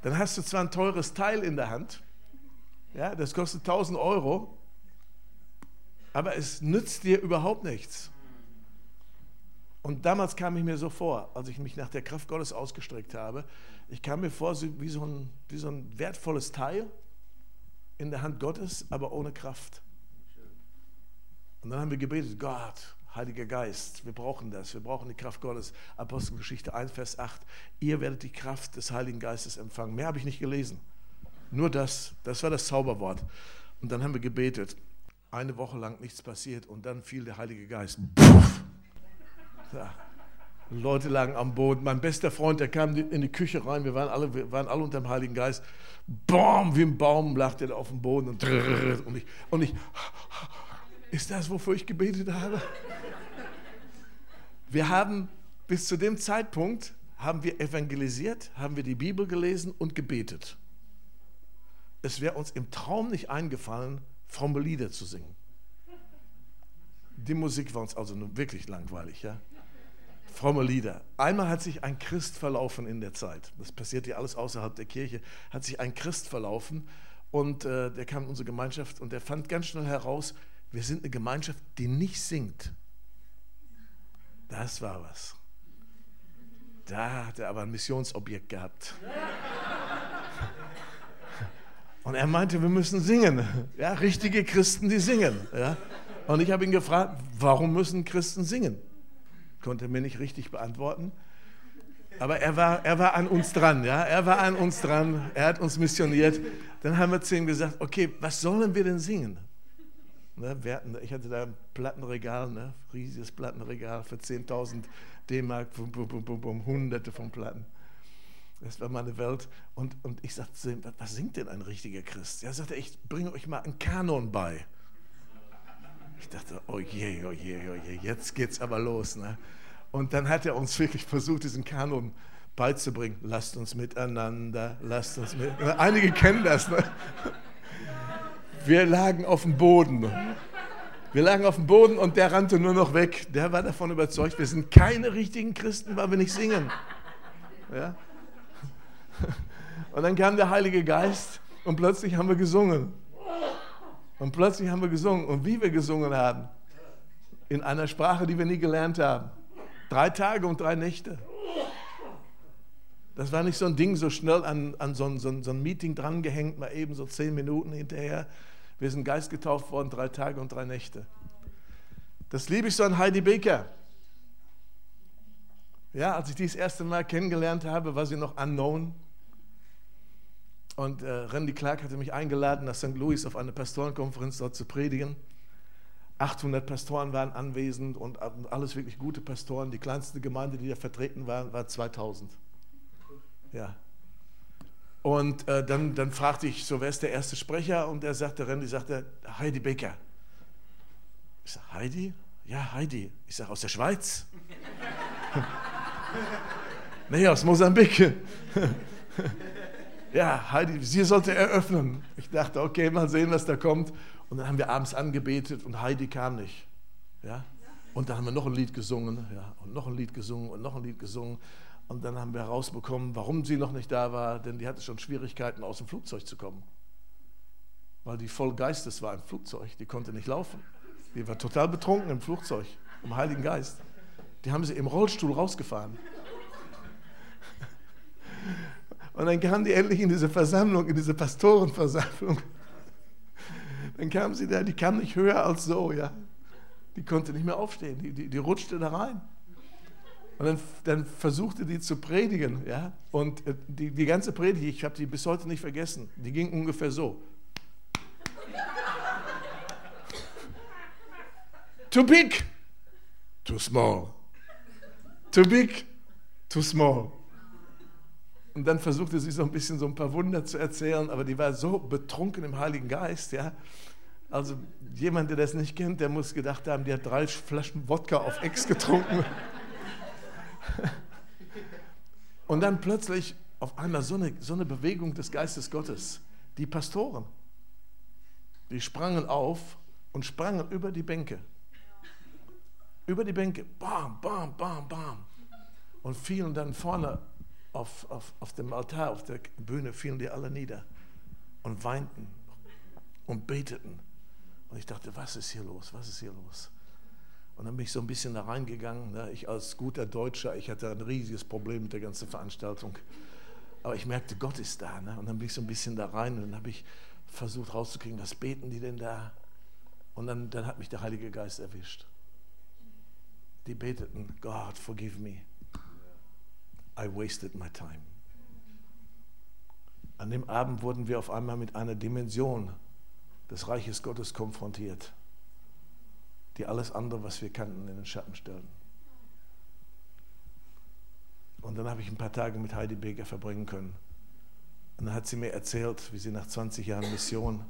dann hast du zwar ein teures Teil in der Hand, ja, das kostet 1000 Euro, aber es nützt dir überhaupt nichts. Und damals kam ich mir so vor, als ich mich nach der Kraft Gottes ausgestreckt habe, ich kam mir vor wie so ein, wie so ein wertvolles Teil in der Hand Gottes, aber ohne Kraft. Und dann haben wir gebetet, Gott, Heiliger Geist, wir brauchen das, wir brauchen die Kraft Gottes. Apostelgeschichte 1, Vers 8, ihr werdet die Kraft des Heiligen Geistes empfangen. Mehr habe ich nicht gelesen. Nur das, das war das Zauberwort. Und dann haben wir gebetet. Eine Woche lang nichts passiert und dann fiel der Heilige Geist. Puff. Ja. Leute lagen am Boden. Mein bester Freund, der kam in die Küche rein. Wir waren alle, wir waren alle unter dem Heiligen Geist. Boom, wie ein Baum lag der auf dem Boden und, und ich, und ich, ist das, wofür ich gebetet habe? Wir haben bis zu dem Zeitpunkt haben wir evangelisiert, haben wir die Bibel gelesen und gebetet. Es wäre uns im Traum nicht eingefallen, fromme Lieder zu singen. Die Musik war uns also nur wirklich langweilig, ja fromme Lieder. Einmal hat sich ein Christ verlaufen in der Zeit. Das passiert ja alles außerhalb der Kirche. Hat sich ein Christ verlaufen und äh, der kam in unsere Gemeinschaft und der fand ganz schnell heraus, wir sind eine Gemeinschaft, die nicht singt. Das war was. Da hat er aber ein Missionsobjekt gehabt. Und er meinte, wir müssen singen. Ja, richtige Christen, die singen. Ja. Und ich habe ihn gefragt, warum müssen Christen singen? konnte mir nicht richtig beantworten. Aber er war, er war an uns dran, ja, er war an uns dran, er hat uns missioniert. Dann haben wir zu ihm gesagt, okay, was sollen wir denn singen? Ne, hatten, ich hatte da ein Plattenregal, ne, riesiges Plattenregal für 10.000 D-Mark, hunderte von Platten. Das war meine Welt. Und, und ich sagte zu ihm, was singt denn ein richtiger Christ? Er sagte, ich bringe euch mal einen Kanon bei. Ich dachte, oh je, oh je, oh je, jetzt geht's aber los. Ne? Und dann hat er uns wirklich versucht, diesen Kanon beizubringen. Lasst uns miteinander, lasst uns mit. Einige kennen das. Ne? Wir lagen auf dem Boden. Wir lagen auf dem Boden und der rannte nur noch weg. Der war davon überzeugt, wir sind keine richtigen Christen, weil wir nicht singen. Ja? Und dann kam der Heilige Geist und plötzlich haben wir gesungen. Und plötzlich haben wir gesungen. Und wie wir gesungen haben, in einer Sprache, die wir nie gelernt haben. Drei Tage und drei Nächte. Das war nicht so ein Ding, so schnell an, an so, ein, so, ein, so ein Meeting drangehängt, mal eben so zehn Minuten hinterher. Wir sind Geist getauft worden, drei Tage und drei Nächte. Das liebe ich so an Heidi Baker. Ja, als ich die das erste Mal kennengelernt habe, war sie noch unknown. Und äh, Randy Clark hatte mich eingeladen, nach St. Louis auf eine Pastorenkonferenz dort zu predigen. 800 Pastoren waren anwesend und alles wirklich gute Pastoren. Die kleinste Gemeinde, die da vertreten war, war 2000. Ja. Und äh, dann, dann fragte ich, so wer ist der erste Sprecher? Und er sagte, Randy sagte, Heidi Becker. Ich sage, Heidi? Ja, Heidi. Ich sage, aus der Schweiz? (laughs) nee, aus Mosambik (laughs) ja, Heidi, sie sollte eröffnen. Ich dachte, okay, mal sehen, was da kommt. Und dann haben wir abends angebetet und Heidi kam nicht. Ja? Und dann haben wir noch ein Lied gesungen, ja, und noch ein Lied gesungen und noch ein Lied gesungen. Und dann haben wir herausbekommen, warum sie noch nicht da war, denn die hatte schon Schwierigkeiten, aus dem Flugzeug zu kommen. Weil die voll Geistes war im Flugzeug, die konnte nicht laufen. Die war total betrunken im Flugzeug, im Heiligen Geist. Die haben sie im Rollstuhl rausgefahren. Und dann kam die endlich in diese Versammlung, in diese Pastorenversammlung. Dann kam sie da, die kam nicht höher als so, ja. Die konnte nicht mehr aufstehen, die, die, die rutschte da rein. Und dann, dann, versuchte die zu predigen, ja. Und äh, die, die ganze Predigt, ich habe die bis heute nicht vergessen, die ging ungefähr so. Too big, too small. Too big, too small. Und dann versuchte sie so ein bisschen so ein paar Wunder zu erzählen, aber die war so betrunken im Heiligen Geist, ja. Also jemand, der das nicht kennt, der muss gedacht haben, die hat drei Flaschen Wodka auf Ex getrunken. Und dann plötzlich auf einmal so eine, so eine Bewegung des Geistes Gottes. Die Pastoren, die sprangen auf und sprangen über die Bänke. Über die Bänke. Bam, bam, bam, bam. Und fielen dann vorne auf, auf, auf dem Altar, auf der Bühne fielen die alle nieder und weinten und beteten. Und ich dachte, was ist hier los? Was ist hier los? Und dann bin ich so ein bisschen da reingegangen. Ne? Ich als guter Deutscher, ich hatte ein riesiges Problem mit der ganzen Veranstaltung. Aber ich merkte, Gott ist da. Ne? Und dann bin ich so ein bisschen da rein und dann habe ich versucht rauszukriegen, was beten die denn da? Und dann, dann hat mich der Heilige Geist erwischt. die beteten, God, forgive me. I wasted my time. An dem Abend wurden wir auf einmal mit einer Dimension des Reiches Gottes konfrontiert, die alles andere, was wir kannten, in den Schatten stellen. Und dann habe ich ein paar Tage mit Heidi Beker verbringen können. Und dann hat sie mir erzählt, wie sie nach 20 Jahren Mission,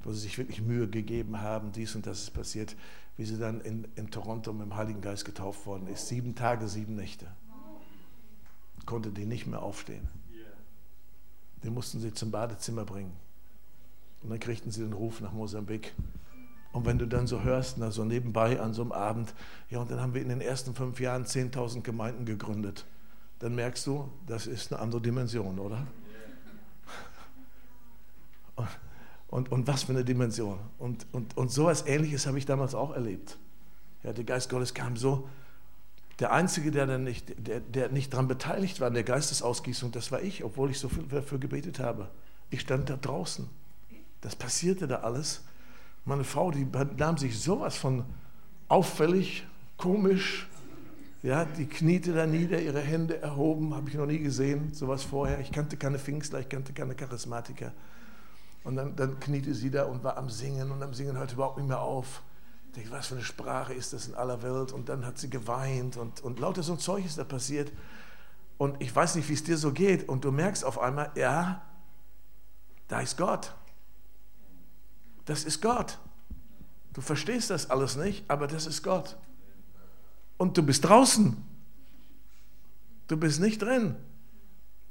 wo sie sich wirklich Mühe gegeben haben, dies und das ist passiert, wie sie dann in, in Toronto mit dem Heiligen Geist getauft worden ist. Sieben Tage, sieben Nächte. Konnte die nicht mehr aufstehen. Den mussten sie zum Badezimmer bringen. Und dann kriegten sie den Ruf nach Mosambik. Und wenn du dann so hörst, na, so nebenbei an so einem Abend, ja, und dann haben wir in den ersten fünf Jahren 10.000 Gemeinden gegründet, dann merkst du, das ist eine andere Dimension, oder? Und, und, und was für eine Dimension. Und, und, und sowas Ähnliches habe ich damals auch erlebt. Ja, der Geist Gottes kam so. Der Einzige, der, dann nicht, der, der nicht daran beteiligt war an der Geistesausgießung, das war ich, obwohl ich so viel dafür gebetet habe. Ich stand da draußen. Das passierte da alles. Meine Frau, die nahm sich sowas von auffällig, komisch. Ja, die kniete da nieder, ihre Hände erhoben, habe ich noch nie gesehen, sowas vorher. Ich kannte keine Pfingstler, ich kannte keine Charismatiker. Und dann, dann kniete sie da und war am Singen und am Singen hörte überhaupt nicht mehr auf. Ich denke, was für eine Sprache ist das in aller Welt? Und dann hat sie geweint und, und lauter so ein Zeug ist da passiert. Und ich weiß nicht, wie es dir so geht. Und du merkst auf einmal, ja, da ist Gott. Das ist Gott. Du verstehst das alles nicht, aber das ist Gott. Und du bist draußen. Du bist nicht drin.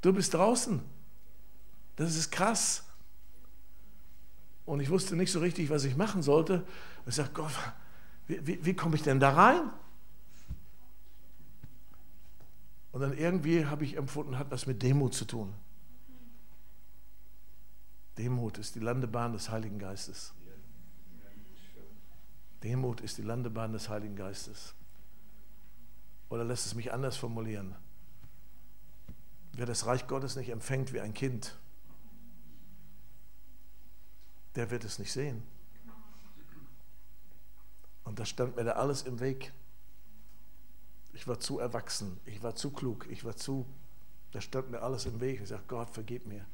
Du bist draußen. Das ist krass. Und ich wusste nicht so richtig, was ich machen sollte. Ich sagte, Gott, wie, wie, wie komme ich denn da rein? Und dann irgendwie habe ich empfunden, hat was mit Demut zu tun. Demut ist die Landebahn des Heiligen Geistes. Demut ist die Landebahn des Heiligen Geistes. Oder lässt es mich anders formulieren? Wer das Reich Gottes nicht empfängt wie ein Kind, der wird es nicht sehen. Und das stand mir da alles im Weg. Ich war zu erwachsen, ich war zu klug, ich war zu, da stand mir alles im Weg. Ich sage, Gott, vergib mir.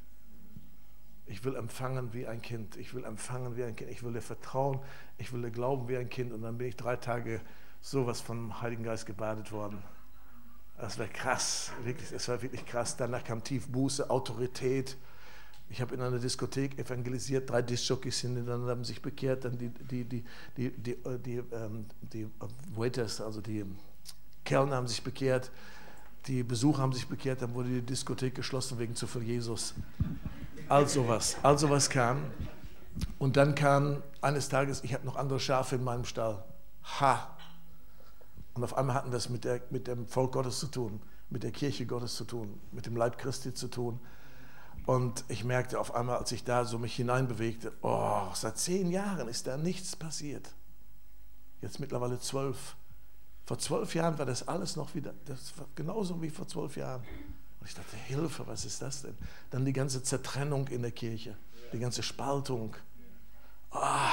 Ich will empfangen wie ein Kind. Ich will empfangen wie ein Kind. Ich will dir vertrauen. Ich will dir glauben wie ein Kind. Und dann bin ich drei Tage sowas vom Heiligen Geist gebadet worden. Das war krass, wirklich, das war wirklich krass. Danach kam Tiefbuße, Autorität. Ich habe in einer Diskothek evangelisiert, drei Diskjockeys sind dann haben sich bekehrt, dann die, die, die, die, die, äh, die, ähm, die Waiters, also die Kellner haben sich bekehrt, die Besucher haben sich bekehrt, dann wurde die Diskothek geschlossen wegen zu viel Jesus. All sowas, all sowas kam. Und dann kam eines Tages, ich habe noch andere Schafe in meinem Stall. Ha! Und auf einmal hatten wir es mit, der, mit dem Volk Gottes zu tun, mit der Kirche Gottes zu tun, mit dem Leib Christi zu tun. Und ich merkte auf einmal, als ich da so mich hineinbewegte, oh, seit zehn Jahren ist da nichts passiert. Jetzt mittlerweile zwölf. Vor zwölf Jahren war das alles noch wieder, das war genauso wie vor zwölf Jahren. Und ich dachte, Hilfe, was ist das denn? Dann die ganze Zertrennung in der Kirche, die ganze Spaltung. Ah,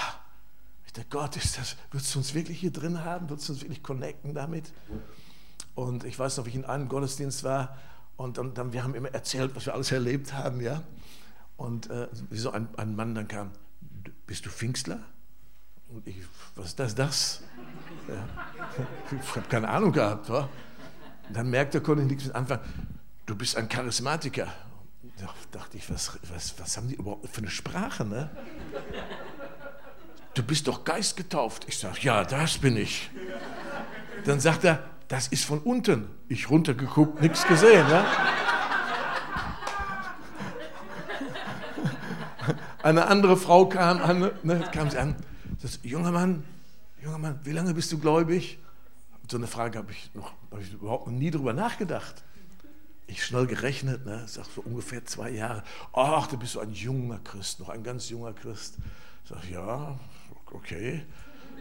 ich dachte, Gott, ist das, willst du uns wirklich hier drin haben? Willst du uns wirklich connecten damit? Und ich weiß noch, wie ich in einem Gottesdienst war und dann, dann wir haben immer erzählt, was wir alles erlebt haben, ja. Und äh, wie so ein, ein Mann dann kam, bist du Pfingstler? Und ich, was ist das, das? Ja. (laughs) Ich habe keine Ahnung gehabt. Wa? Dann merkte er, konnte ich nichts mit anfangen du bist ein Charismatiker. Da dachte ich, was, was, was haben die überhaupt für eine Sprache? Ne? Du bist doch geistgetauft. Ich sage, ja, das bin ich. Dann sagt er, das ist von unten. Ich runtergeguckt, nichts gesehen. Ne? Eine andere Frau kam an, ne, kam sie an, sagt, junger Mann, junger Mann, wie lange bist du gläubig? So eine Frage habe ich, noch, hab ich überhaupt noch nie drüber nachgedacht. Ich schnell gerechnet, ne, sag so ungefähr zwei Jahre. Ach, du bist so ein junger Christ, noch ein ganz junger Christ. Ich sag, ja, okay.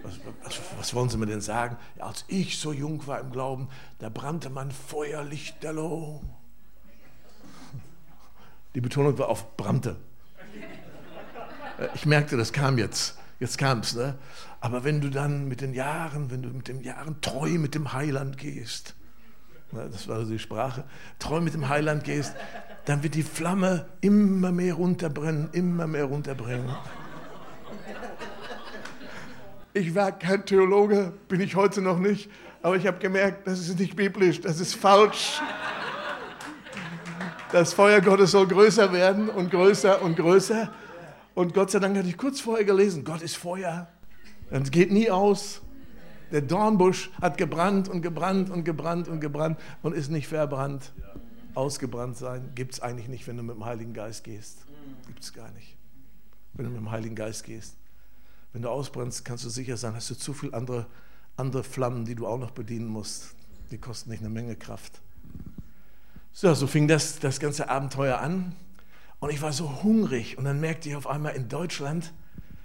Was, was, was, wollen Sie mir denn sagen? Ja, als ich so jung war im Glauben, da brannte mein Feuer lichterloh. Die Betonung war auf brannte. Ich merkte, das kam jetzt. jetzt kam's, ne? Aber wenn du dann mit den Jahren, wenn du mit den Jahren treu mit dem Heiland gehst, das war die Sprache, treu mit dem Heiland gehst, dann wird die Flamme immer mehr runterbrennen, immer mehr runterbrennen. Ich war kein Theologe, bin ich heute noch nicht, aber ich habe gemerkt, das ist nicht biblisch, das ist falsch. Das Feuer Gottes soll größer werden und größer und größer. Und Gott sei Dank hatte ich kurz vorher gelesen, Gott ist Feuer. Es geht nie aus. Der Dornbusch hat gebrannt und gebrannt und gebrannt und gebrannt und ist nicht verbrannt. Ausgebrannt sein gibt es eigentlich nicht, wenn du mit dem Heiligen Geist gehst. Gibt es gar nicht. Wenn du mit dem Heiligen Geist gehst. Wenn du ausbrennst, kannst du sicher sein, hast du zu viele andere, andere Flammen, die du auch noch bedienen musst. Die kosten nicht eine Menge Kraft. So, so fing das, das ganze Abenteuer an. Und ich war so hungrig. Und dann merkte ich auf einmal in Deutschland,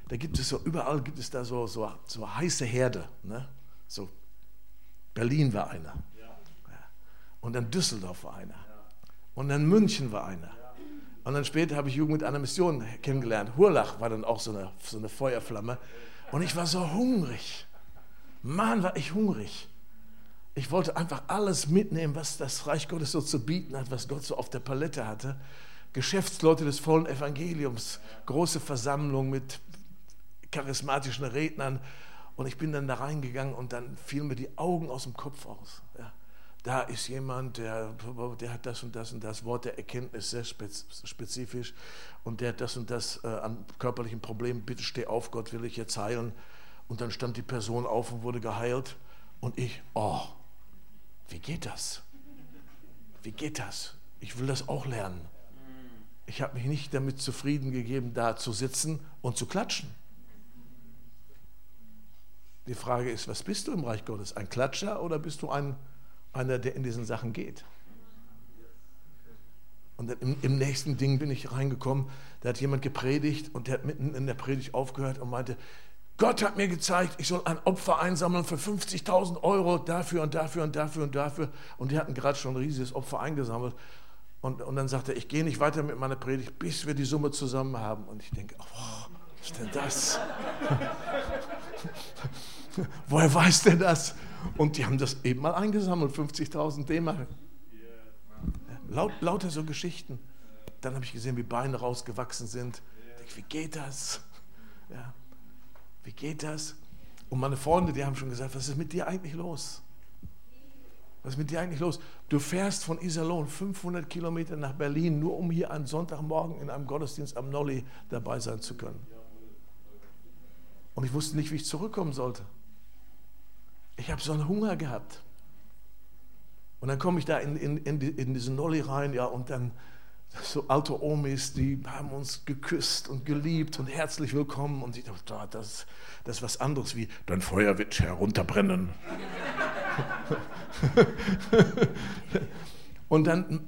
da gibt es so, überall gibt es da so, so, so heiße Herde. Ne? So, Berlin war einer. Und dann Düsseldorf war einer. Und dann München war einer. Und dann später habe ich Jugend mit einer Mission kennengelernt. Hurlach war dann auch so eine, so eine Feuerflamme. Und ich war so hungrig. Mann, war ich hungrig. Ich wollte einfach alles mitnehmen, was das Reich Gottes so zu bieten hat, was Gott so auf der Palette hatte. Geschäftsleute des vollen Evangeliums, große Versammlung mit charismatischen Rednern. Und ich bin dann da reingegangen und dann fielen mir die Augen aus dem Kopf aus. Ja da ist jemand, der, der hat das und das und das Wort der Erkenntnis sehr spezifisch und der hat das und das äh, an körperlichen Problemen, bitte steh auf, Gott will ich jetzt heilen. Und dann stand die Person auf und wurde geheilt und ich, oh, wie geht das? Wie geht das? Ich will das auch lernen. Ich habe mich nicht damit zufrieden gegeben, da zu sitzen und zu klatschen. Die Frage ist, was bist du im Reich Gottes? Ein Klatscher oder bist du ein einer, der in diesen Sachen geht. Und im, im, nächsten Ding bin ich reingekommen, da hat jemand gepredigt und der hat mitten in der Predigt aufgehört und meinte, Gott hat mir gezeigt, ich soll ein Opfer einsammeln für 50.000 Euro dafür und dafür und dafür und dafür. Und die hatten gerade schon ein riesiges Opfer eingesammelt. Und, und dann sagte er, ich gehe nicht weiter mit meiner Predigt, bis wir die Summe zusammen haben. Und ich denke, oh, was ist denn das? (laughs) Woher weiß der das? Und die haben das eben mal eingesammelt, 50.000 D-Mark. Laut, lauter so Geschichten. Dann habe ich gesehen, wie Beine rausgewachsen sind. Ich, wie geht das? Ja. Wie geht das? Und meine Freunde, die haben schon gesagt, was ist mit dir eigentlich los? Was ist mit dir eigentlich los? Du fährst von Iserlohn 500 Kilometer nach Berlin, nur um hier einen Sonntagmorgen in einem Gottesdienst am Nolli dabei sein zu können. Und ich wusste nicht, wie ich zurückkommen sollte. Ich habe so einen Hunger gehabt. Und dann komme ich da in, in, in, in diesen Nolli rein, ja, und dann so alte Omis, die haben uns geküsst und geliebt und herzlich willkommen. Und ich dachte, das, das ist was anderes wie, dein Feuer wird herunterbrennen. (laughs) Und dann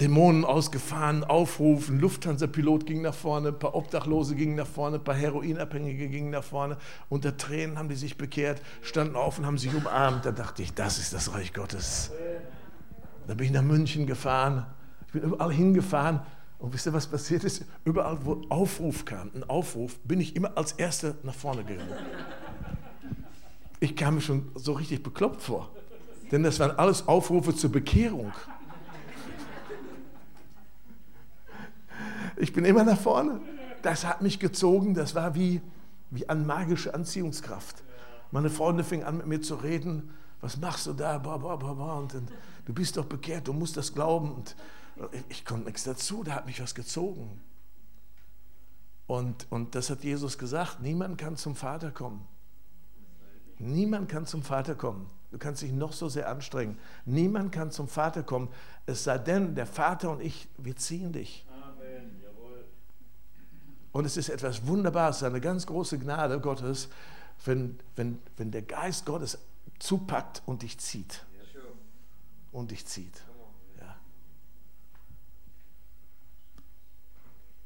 Dämonen ausgefahren, aufrufen, Lufthansa-Pilot ging nach vorne, ein paar Obdachlose gingen nach vorne, ein paar Heroinabhängige gingen nach vorne. Unter Tränen haben die sich bekehrt, standen auf und haben sich umarmt. Da dachte ich, das ist das Reich Gottes. Dann bin ich nach München gefahren, ich bin überall hingefahren. Und wisst ihr, was passiert ist? Überall, wo Aufruf kam, ein Aufruf, bin ich immer als Erster nach vorne gegangen. Ich kam mir schon so richtig bekloppt vor. Denn das waren alles Aufrufe zur Bekehrung. Ich bin immer nach vorne. Das hat mich gezogen, das war wie, wie eine magische Anziehungskraft. Meine Freunde fingen an mit mir zu reden, was machst du da, ba, ba, ba. Und, und du bist doch bekehrt, du musst das glauben. Und ich konnte nichts dazu, da hat mich was gezogen. Und, und das hat Jesus gesagt, niemand kann zum Vater kommen. Niemand kann zum Vater kommen. Du kannst dich noch so sehr anstrengen. Niemand kann zum Vater kommen, es sei denn, der Vater und ich, wir ziehen dich. Und es ist etwas Wunderbares, eine ganz große Gnade Gottes, wenn, wenn, wenn der Geist Gottes zupackt und dich zieht. Und dich zieht. Ja.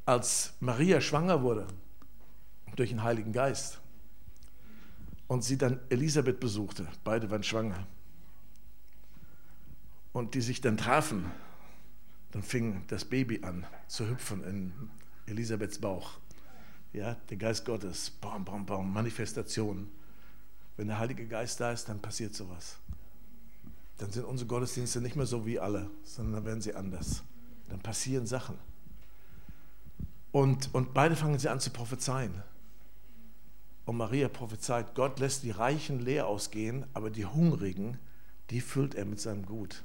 Als Maria schwanger wurde durch den Heiligen Geist und sie dann Elisabeth besuchte, beide waren schwanger, und die sich dann trafen, dann fing das Baby an zu hüpfen in Elisabeths Bauch. Ja, der Geist Gottes, bam, bam, bam, Manifestation. Wenn der Heilige Geist da ist, dann passiert sowas. Dann sind unsere Gottesdienste nicht mehr so wie alle, sondern dann werden sie anders. Dann passieren Sachen. Und, und beide fangen sie an zu prophezeien. Und Maria prophezeit, Gott lässt die Reichen leer ausgehen, aber die Hungrigen, die füllt er mit seinem Gut.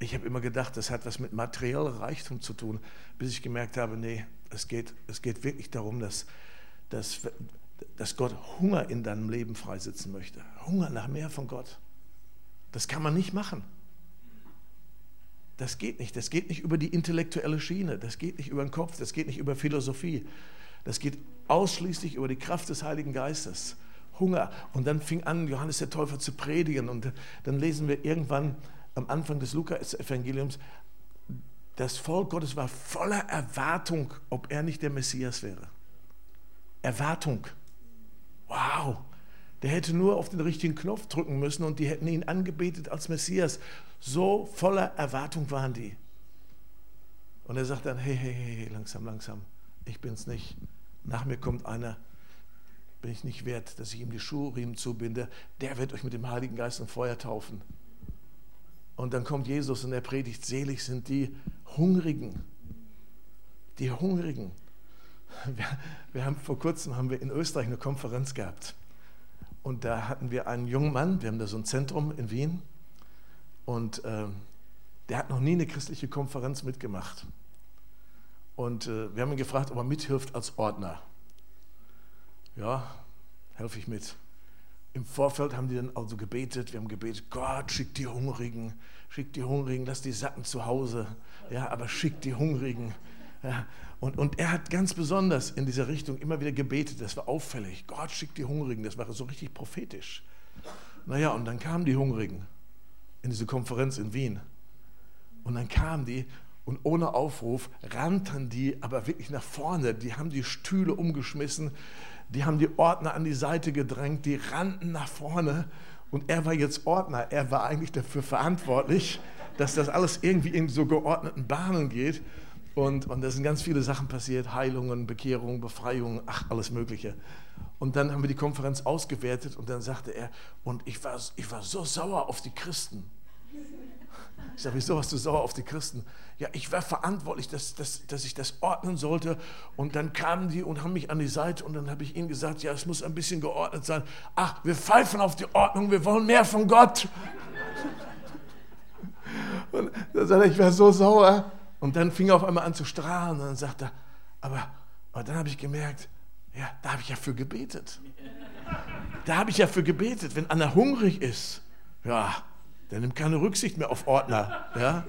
Ich habe immer gedacht, das hat was mit materiellem Reichtum zu tun, bis ich gemerkt habe, nee, es geht, es geht wirklich darum, dass, dass, dass Gott Hunger in deinem Leben freisetzen möchte. Hunger nach mehr von Gott. Das kann man nicht machen. Das geht nicht. Das geht nicht über die intellektuelle Schiene. Das geht nicht über den Kopf. Das geht nicht über Philosophie. Das geht ausschließlich über die Kraft des Heiligen Geistes. Hunger. Und dann fing an, Johannes der Täufer zu predigen. Und dann lesen wir irgendwann am Anfang des Lukas-Evangeliums, das Volk Gottes war voller Erwartung, ob er nicht der Messias wäre. Erwartung. Wow. Der hätte nur auf den richtigen Knopf drücken müssen und die hätten ihn angebetet als Messias. So voller Erwartung waren die. Und er sagt dann, hey, hey, hey, langsam, langsam, ich bin's nicht. Nach mir kommt einer, bin ich nicht wert, dass ich ihm die Schuhriemen zubinde. Der wird euch mit dem Heiligen Geist und Feuer taufen. Und dann kommt Jesus und er predigt, selig sind die Hungrigen. Die Hungrigen. Wir, wir, haben vor kurzem haben wir in Österreich eine Konferenz gehabt. Und da hatten wir einen jungen Mann, wir haben da so ein Zentrum in Wien. Und äh, der hat noch nie eine christliche Konferenz mitgemacht. Und äh, wir haben ihn gefragt, ob er mithilft als Ordner. Ja, helfe ich mit. Im Vorfeld haben die dann also gebetet, wir haben gebetet, Gott, schick die Hungrigen, schick die Hungrigen, lass die Satten zu Hause, ja, aber schick die Hungrigen. Ja. Und, und er hat ganz besonders in dieser Richtung immer wieder gebetet, das war auffällig, Gott, schick die Hungrigen, das war so richtig prophetisch. Naja, und dann kamen die Hungrigen in diese Konferenz in Wien. Und dann kamen die und ohne Aufruf rannten die aber wirklich nach vorne. Die haben die Stühle umgeschmissen, die haben die Ordner an die Seite gedrängt, die rannten nach vorne und er war jetzt Ordner. Er war eigentlich dafür verantwortlich, dass das alles irgendwie in so geordneten Bahnen geht. Und, und da sind ganz viele Sachen passiert, Heilungen, Bekehrungen, Befreiungen, ach, alles Mögliche. Und dann haben wir die Konferenz ausgewertet und dann sagte er, und ich war, ich war so sauer auf die Christen. Ich sage, wieso warst du sauer auf die Christen? Ja, ich war verantwortlich, dass, dass, dass ich das ordnen sollte. Und dann kamen die und haben mich an die Seite und dann habe ich ihnen gesagt, ja, es muss ein bisschen geordnet sein. Ach, wir pfeifen auf die Ordnung, wir wollen mehr von Gott. (laughs) Und dann sagte er, ich war so sauer. Und dann fing er auf einmal an zu strahlen und dann sagte er, aber, aber dann habe ich gemerkt, ja, da habe ich ja für gebetet. Da habe ich ja für gebetet, wenn Anna hungrig ist. Ja, der nimmt keine Rücksicht mehr auf Ordner. Ja?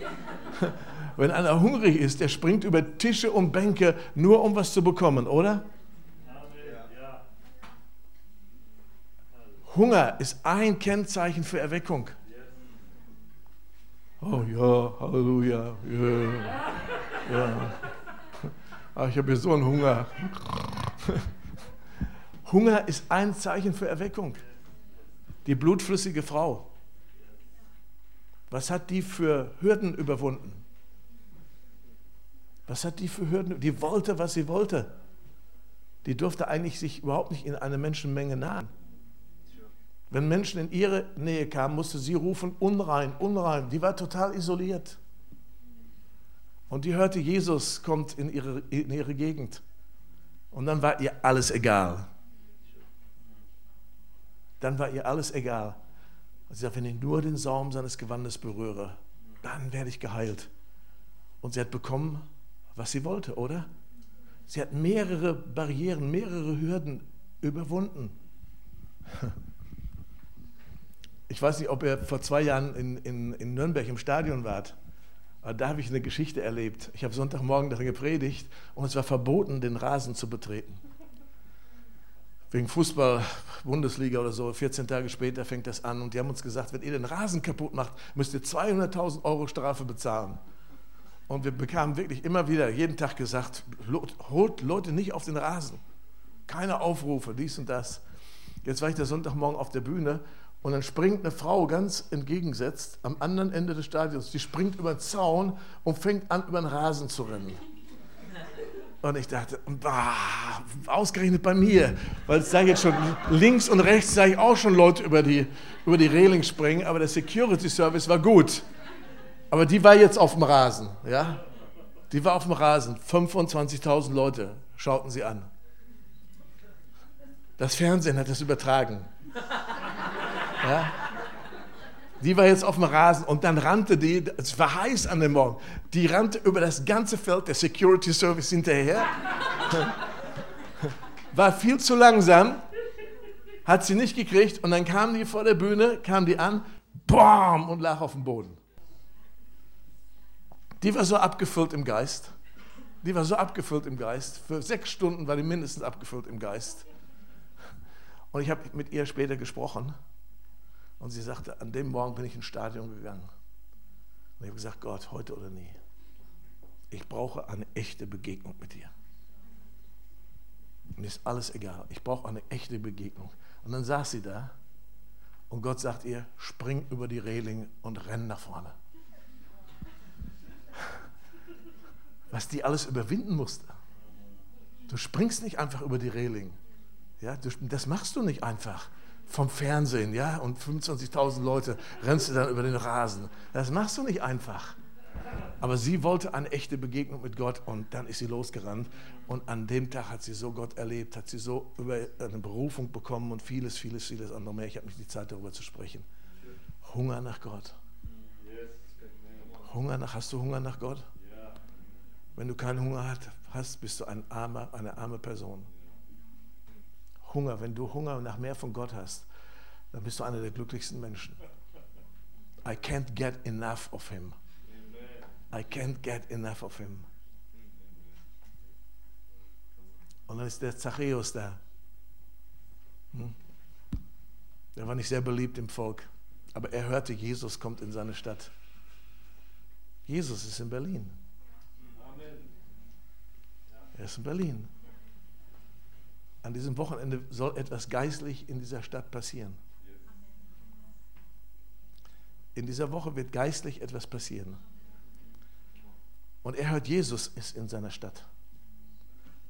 Wenn einer hungrig ist, der springt über Tische und Bänke, nur um was zu bekommen, oder? Hunger ist ein Kennzeichen für Erweckung. Oh ja, Halleluja. Ja, ja. Ach, ich habe hier so einen Hunger. Hunger ist ein Zeichen für Erweckung. Die blutflüssige Frau. Was hat die für Hürden überwunden? Was hat die für Hürden? Die wollte, was sie wollte. Die durfte eigentlich sich überhaupt nicht in eine Menschenmenge nahen. Wenn Menschen in ihre Nähe kamen, musste sie rufen, unrein, unrein. Die war total isoliert. Und die hörte, Jesus kommt in ihre, in ihre Gegend. Und dann war ihr alles egal. Dann war ihr alles egal. Und sie sagt, wenn ich nur den Saum seines Gewandes berühre, dann werde ich geheilt. Und sie hat bekommen, was sie wollte, oder? Sie hat mehrere Barrieren, mehrere Hürden überwunden. Ich weiß nicht, ob ihr vor zwei Jahren in, in, in Nürnberg im Stadion wart. Aber da habe ich eine Geschichte erlebt. Ich habe Sonntagmorgen darin gepredigt und es war verboten, den Rasen zu betreten wegen Fußball, Bundesliga oder so. 14 Tage später fängt das an und die haben uns gesagt, wenn ihr den Rasen kaputt macht, müsst ihr 200.000 Euro Strafe bezahlen. Und wir bekamen wirklich immer wieder, jeden Tag gesagt, holt Leute nicht auf den Rasen. Keine Aufrufe, dies und das. Jetzt war ich der Sonntagmorgen auf der Bühne und dann springt eine Frau ganz entgegensetzt am anderen Ende des Stadions. Die springt über den Zaun und fängt an, über den Rasen zu rennen. Und ich dachte, bah, ausgerechnet bei mir, weil es da jetzt schon links und rechts sah ich auch schon Leute über die, über die Reling springen, aber der Security Service war gut. Aber die war jetzt auf dem Rasen, ja? Die war auf dem Rasen. 25.000 Leute schauten sie an. Das Fernsehen hat das übertragen. Ja? Die war jetzt auf dem Rasen und dann rannte die, es war heiß an dem Morgen, die rannte über das ganze Feld, der Security Service hinterher. War viel zu langsam, hat sie nicht gekriegt und dann kam die vor der Bühne, kam die an, BAM und lag auf dem Boden. Die war so abgefüllt im Geist. Die war so abgefüllt im Geist. Für sechs Stunden war die mindestens abgefüllt im Geist. Und ich habe mit ihr später gesprochen. Und sie sagte, an dem Morgen bin ich ins Stadion gegangen. Und ich habe gesagt, Gott, heute oder nie. Ich brauche eine echte Begegnung mit dir. Mir ist alles egal. Ich brauche eine echte Begegnung. Und dann saß sie da und Gott sagt ihr, spring über die Reling und renn nach vorne. Was die alles überwinden musste. Du springst nicht einfach über die Reling. Ja, das machst du nicht einfach vom Fernsehen, ja, und 25.000 Leute rennst du dann über den Rasen. Das machst du nicht einfach. Aber sie wollte eine echte Begegnung mit Gott und dann ist sie losgerannt. Und an dem Tag hat sie so Gott erlebt, hat sie so über eine Berufung bekommen und vieles, vieles, vieles andere mehr. Ich habe nicht die Zeit darüber zu sprechen. Hunger nach Gott. Hunger nach, hast du Hunger nach Gott? Wenn du keinen Hunger hast, bist du ein armer, eine arme Person. Hunger, wenn du Hunger nach mehr von Gott hast, dann bist du einer der glücklichsten Menschen. I can't get enough of him. I can't get enough of him. Und dann ist der Zachäus da. Hm? Der war nicht sehr beliebt im Volk, aber er hörte, Jesus kommt in seine Stadt. Jesus ist in Berlin. Er ist in Berlin an diesem Wochenende soll etwas geistlich in dieser Stadt passieren. In dieser Woche wird geistlich etwas passieren. Und er hört, Jesus ist in seiner Stadt.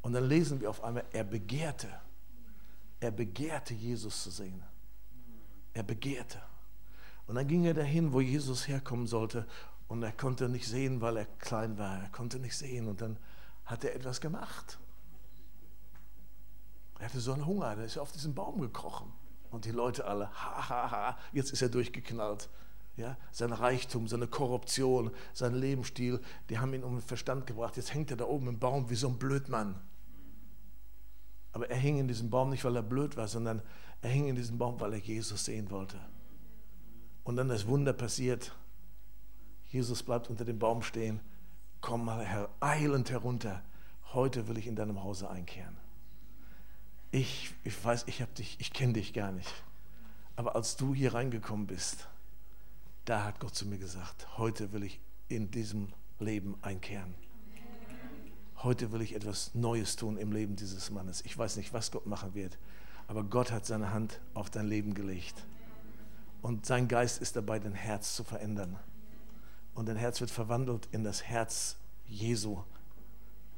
Und dann lesen wir auf einmal, er begehrte, er begehrte Jesus zu sehen. Er begehrte. Und dann ging er dahin, wo Jesus herkommen sollte. Und er konnte nicht sehen, weil er klein war. Er konnte nicht sehen. Und dann hat er etwas gemacht. Er hatte so einen Hunger, der ist auf diesen Baum gekrochen. Und die Leute alle, (laughs) ha, ha, ha, jetzt ist er durchgeknallt. Ja, sein Reichtum, seine Korruption, sein Lebensstil, die haben ihn um den Verstand gebracht. Jetzt hängt er da oben im Baum wie so ein Blödmann. Aber er hing in diesem Baum nicht, weil er blöd war, sondern er hing in diesem Baum, weil er Jesus sehen wollte. Und dann das Wunder passiert. Jesus bleibt unter dem Baum stehen. Komm mal her, eilend herunter. Heute will ich in deinem Hause einkehren ich, ich weiß, ich habe dich, ich kenne dich gar nicht. Aber als du hier reingekommen bist, da hat Gott zu mir gesagt, heute will ich in diesem Leben einkehren. Heute will ich etwas Neues tun im Leben dieses Mannes. Ich weiß nicht, was Gott machen wird, aber Gott hat seine Hand auf dein Leben gelegt. Und sein Geist ist dabei, dein Herz zu verändern. Und dein Herz wird verwandelt in das Herz Jesu.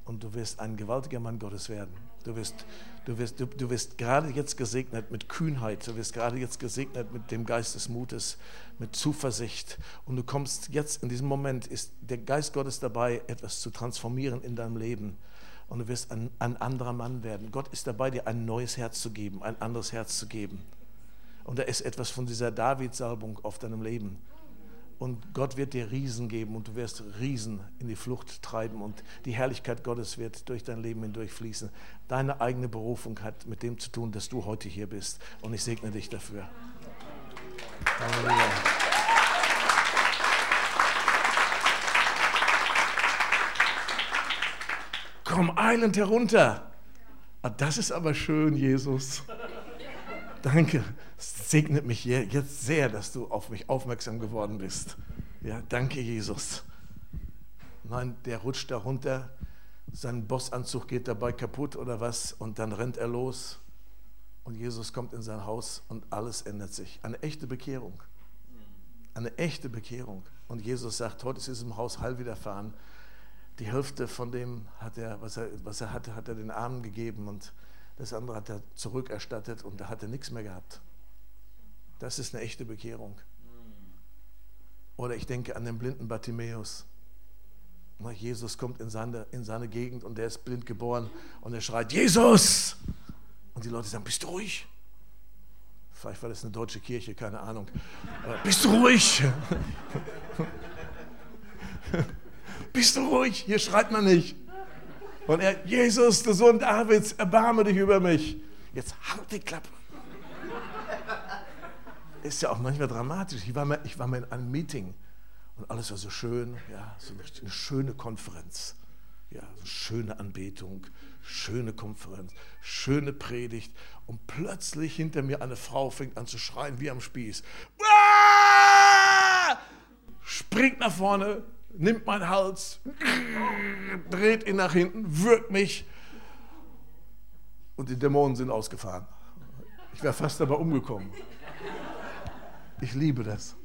Und du wirst ein gewaltiger Mann Gottes werden. Du wirst, du, wirst, du, du wirst gerade jetzt gesegnet mit Kühnheit, du wirst gerade jetzt gesegnet mit dem Geist des Mutes, mit Zuversicht. Und du kommst jetzt in diesem Moment, ist der Geist Gottes dabei, etwas zu transformieren in deinem Leben. Und du wirst ein, ein anderer Mann werden. Gott ist dabei, dir ein neues Herz zu geben, ein anderes Herz zu geben. Und da ist etwas von dieser David-Salbung auf deinem Leben. Und Gott wird dir Riesen geben und du wirst Riesen in die Flucht treiben und die Herrlichkeit Gottes wird durch dein Leben hindurch fließen. Deine eigene Berufung hat mit dem zu tun, dass du heute hier bist. Und ich segne dich dafür. Halleluja. Komm eilend herunter. Ah, das ist aber schön, Jesus. Danke. Es segnet mich jetzt sehr, dass du auf mich aufmerksam geworden bist. Ja, danke, Jesus. Nein, der rutscht da runter, sein Bossanzug geht dabei kaputt oder was und dann rennt er los und Jesus kommt in sein Haus und alles ändert sich. Eine echte Bekehrung. Eine echte Bekehrung. Und Jesus sagt, heute ist diesem Haus Heil widerfahren. die Hälfte von dem, hat er, was, er, was er hatte, hat er den Armen gegeben und das andere hat er zurückerstattet und da hat er nichts mehr gehabt. Das ist eine echte Bekehrung. Oder ich denke an den blinden Bartimäus. Jesus kommt in seine, in seine Gegend und der ist blind geboren und er schreit, Jesus! Und die Leute sagen, bist du ruhig? Vielleicht war das eine deutsche Kirche, keine Ahnung. bist du ruhig? (laughs) bist du ruhig? Hier schreit man nicht. Und er, Jesus, der Sohn Davids, erbarme dich über mich. Jetzt halt die Klappe. Ist ja auch manchmal dramatisch. Ich war mal, ich war mal in einem Meeting und alles war so schön, ja, so eine schöne Konferenz. Ja, so schöne Anbetung, schöne Konferenz, schöne Predigt. Und plötzlich hinter mir eine Frau fängt an zu schreien wie am Spieß. Springt nach vorne, nimmt meinen Hals, dreht ihn nach hinten, wirkt mich. Und die Dämonen sind ausgefahren. Ich wäre fast dabei umgekommen. Ich liebe das.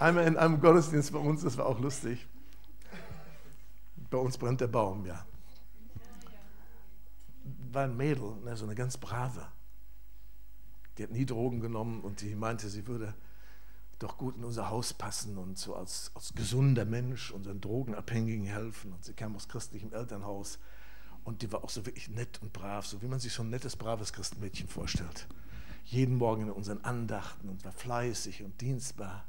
Einmal in einem Gottesdienst bei uns, das war auch lustig. Bei uns brennt der Baum, ja. War ein Mädel, ne, so eine ganz brave. Die hat nie Drogen genommen und die meinte, sie würde doch gut in unser Haus passen und so als, als gesunder Mensch unseren Drogenabhängigen helfen. Und sie kam aus christlichem Elternhaus und die war auch so wirklich nett und brav, so wie man sich so ein nettes, braves Christenmädchen vorstellt. Jeden Morgen in unseren Andachten und war fleißig und dienstbar.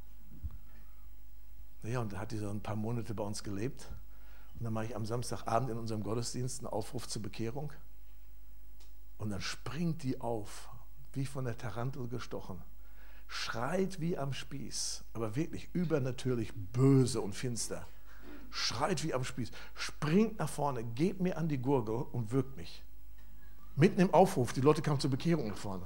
Naja, und da hat die so ein paar Monate bei uns gelebt. Und dann mache ich am Samstagabend in unserem Gottesdienst einen Aufruf zur Bekehrung. Und dann springt die auf, wie von der Tarantel gestochen. Schreit wie am Spieß, aber wirklich übernatürlich böse und finster. Schreit wie am Spieß, springt nach vorne, geht mir an die Gurgel und wirkt mich. Mitten im Aufruf, die Leute kamen zur Bekehrung nach vorne.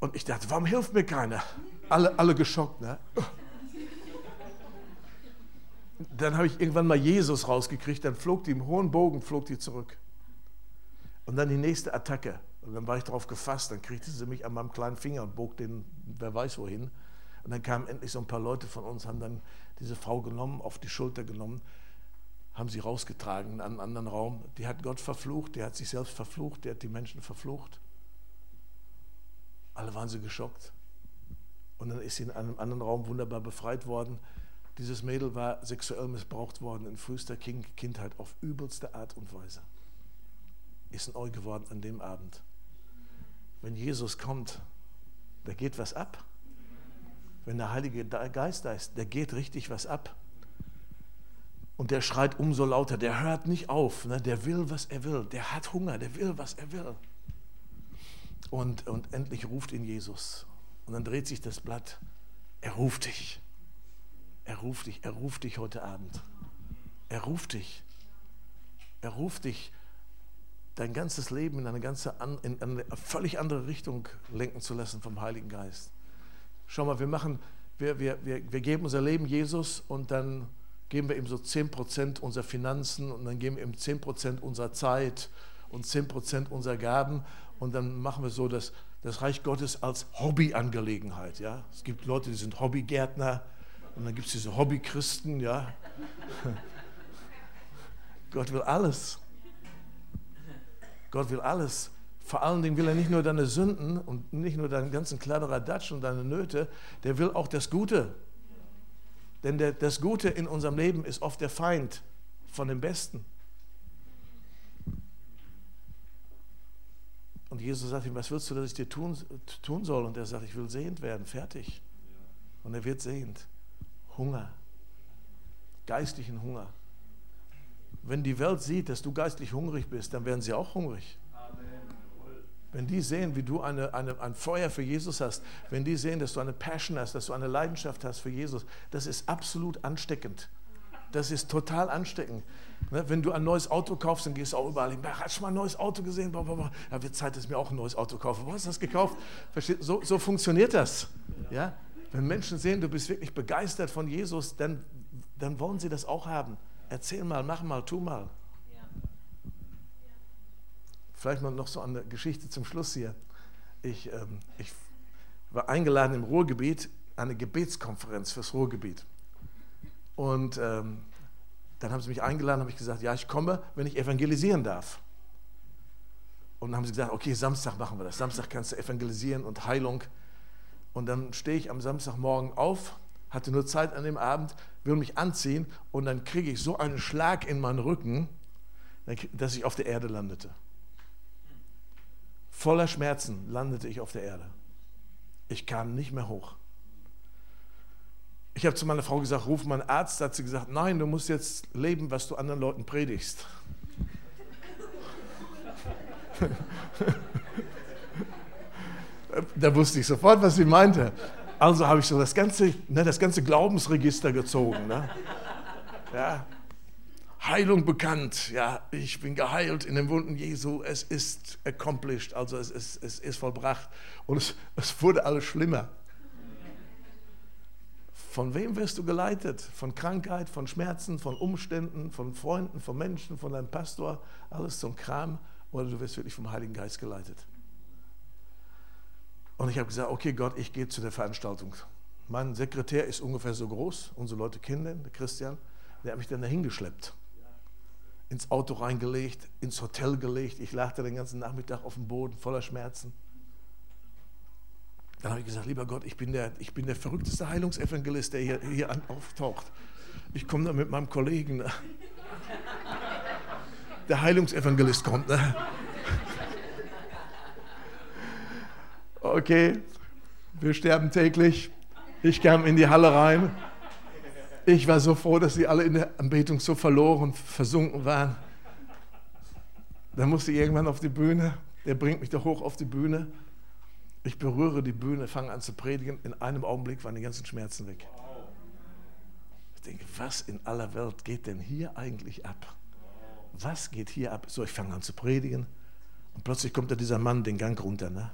Und ich dachte, warum hilft mir keiner? Alle, alle geschockt. Ne? Dann habe ich irgendwann mal Jesus rausgekriegt, dann flog die im hohen Bogen, flog die zurück. Und dann die nächste Attacke. Und dann war ich darauf gefasst, dann kriegte sie mich an meinem kleinen Finger und bog den, wer weiß wohin. Und dann kamen endlich so ein paar Leute von uns, haben dann diese Frau genommen, auf die Schulter genommen, haben sie rausgetragen in einen anderen Raum. Die hat Gott verflucht, die hat sich selbst verflucht, die hat die Menschen verflucht. Alle waren sie geschockt. Und dann ist sie in einem anderen Raum wunderbar befreit worden. Dieses Mädel war sexuell missbraucht worden in frühester Kindheit auf übelste Art und Weise. Ist neu geworden an dem Abend. Wenn Jesus kommt, da geht was ab. Wenn der Heilige Geist da ist, da geht richtig was ab. Und der schreit umso lauter, der hört nicht auf, ne? der will, was er will, der hat Hunger, der will, was er will. Und, und endlich ruft ihn Jesus. Und dann dreht sich das Blatt. Er ruft dich. Er ruft dich. Er ruft dich heute Abend. Er ruft dich. Er ruft dich, dein ganzes Leben in eine, ganze, in eine völlig andere Richtung lenken zu lassen vom Heiligen Geist. Schau mal, wir machen, wir, wir, wir, wir geben unser Leben Jesus und dann geben wir ihm so 10% unserer Finanzen und dann geben wir ihm 10% unserer Zeit und 10% unserer Gaben und dann machen wir so das, das Reich Gottes als Hobbyangelegenheit. Ja? Es gibt Leute, die sind Hobbygärtner und dann gibt es diese Hobbychristen. Ja? (laughs) Gott will alles. Gott will alles. Vor allen Dingen will er nicht nur deine Sünden und nicht nur deinen ganzen Kladderadatsch und deine Nöte, der will auch das Gute. Denn der, das Gute in unserem Leben ist oft der Feind von dem Besten. Und Jesus sagt ihm, was willst du, dass ich dir tun, tun soll? Und er sagt, ich will sehend werden, fertig. Und er wird sehend. Hunger. Geistlichen Hunger. Wenn die Welt sieht, dass du geistlich hungrig bist, dann werden sie auch hungrig. Wenn die sehen, wie du eine, eine, ein Feuer für Jesus hast, wenn die sehen, dass du eine Passion hast, dass du eine Leidenschaft hast für Jesus, das ist absolut ansteckend. Das ist total ansteckend. Ne, wenn du ein neues Auto kaufst, dann gehst du auch überall hin. Hast du mal ein neues Auto gesehen? Ja, wird Zeit, dass ich mir auch ein neues Auto kaufe. Wo hast du das gekauft? So, so funktioniert das. Ja? Wenn Menschen sehen, du bist wirklich begeistert von Jesus, dann, dann wollen sie das auch haben. Erzähl mal, mach mal, tu mal. vielleicht mal noch so eine Geschichte zum Schluss hier. Ich, ähm, ich war eingeladen im Ruhrgebiet, eine Gebetskonferenz fürs Ruhrgebiet. Und ähm, dann haben sie mich eingeladen, habe ich gesagt, ja, ich komme, wenn ich evangelisieren darf. Und dann haben sie gesagt, okay, Samstag machen wir das. Samstag kannst du evangelisieren und Heilung. Und dann stehe ich am Samstagmorgen auf, hatte nur Zeit an dem Abend, will mich anziehen und dann kriege ich so einen Schlag in meinen Rücken, dass ich auf der Erde landete. Voller Schmerzen landete ich auf der Erde. Ich kam nicht mehr hoch. Ich habe zu meiner Frau gesagt, ruf mal einen Arzt. Da hat sie gesagt, nein, du musst jetzt leben, was du anderen Leuten predigst. (laughs) da wusste ich sofort, was sie meinte. Also habe ich so das ganze, ne, das ganze Glaubensregister gezogen. Ne? Ja. Heilung bekannt. Ja, ich bin geheilt in den Wunden Jesu. Es ist accomplished, also es ist, es ist vollbracht. Und es, es wurde alles schlimmer. Von wem wirst du geleitet? Von Krankheit, von Schmerzen, von Umständen, von Freunden, von Menschen, von deinem Pastor, alles zum Kram oder du wirst wirklich vom Heiligen Geist geleitet. Und ich habe gesagt, okay Gott, ich gehe zu der Veranstaltung. Mein Sekretär ist ungefähr so groß, unsere Leute kennen den, der Christian, der hat mich dann dahin geschleppt. Ins Auto reingelegt, ins Hotel gelegt. Ich da den ganzen Nachmittag auf dem Boden voller Schmerzen. Dann habe ich gesagt, lieber Gott, ich bin der, ich bin der verrückteste Heilungsevangelist, der hier, hier auftaucht. Ich komme da mit meinem Kollegen. Ne? Der Heilungsevangelist kommt. Ne? Okay, wir sterben täglich. Ich kam in die Halle rein. Ich war so froh, dass sie alle in der Anbetung so verloren, versunken waren. Dann musste ich irgendwann auf die Bühne. Der bringt mich da hoch auf die Bühne. Ich berühre die Bühne, fange an zu predigen. In einem Augenblick waren die ganzen Schmerzen weg. Ich denke, was in aller Welt geht denn hier eigentlich ab? Was geht hier ab? So, ich fange an zu predigen. Und plötzlich kommt da dieser Mann den Gang runter. Ne?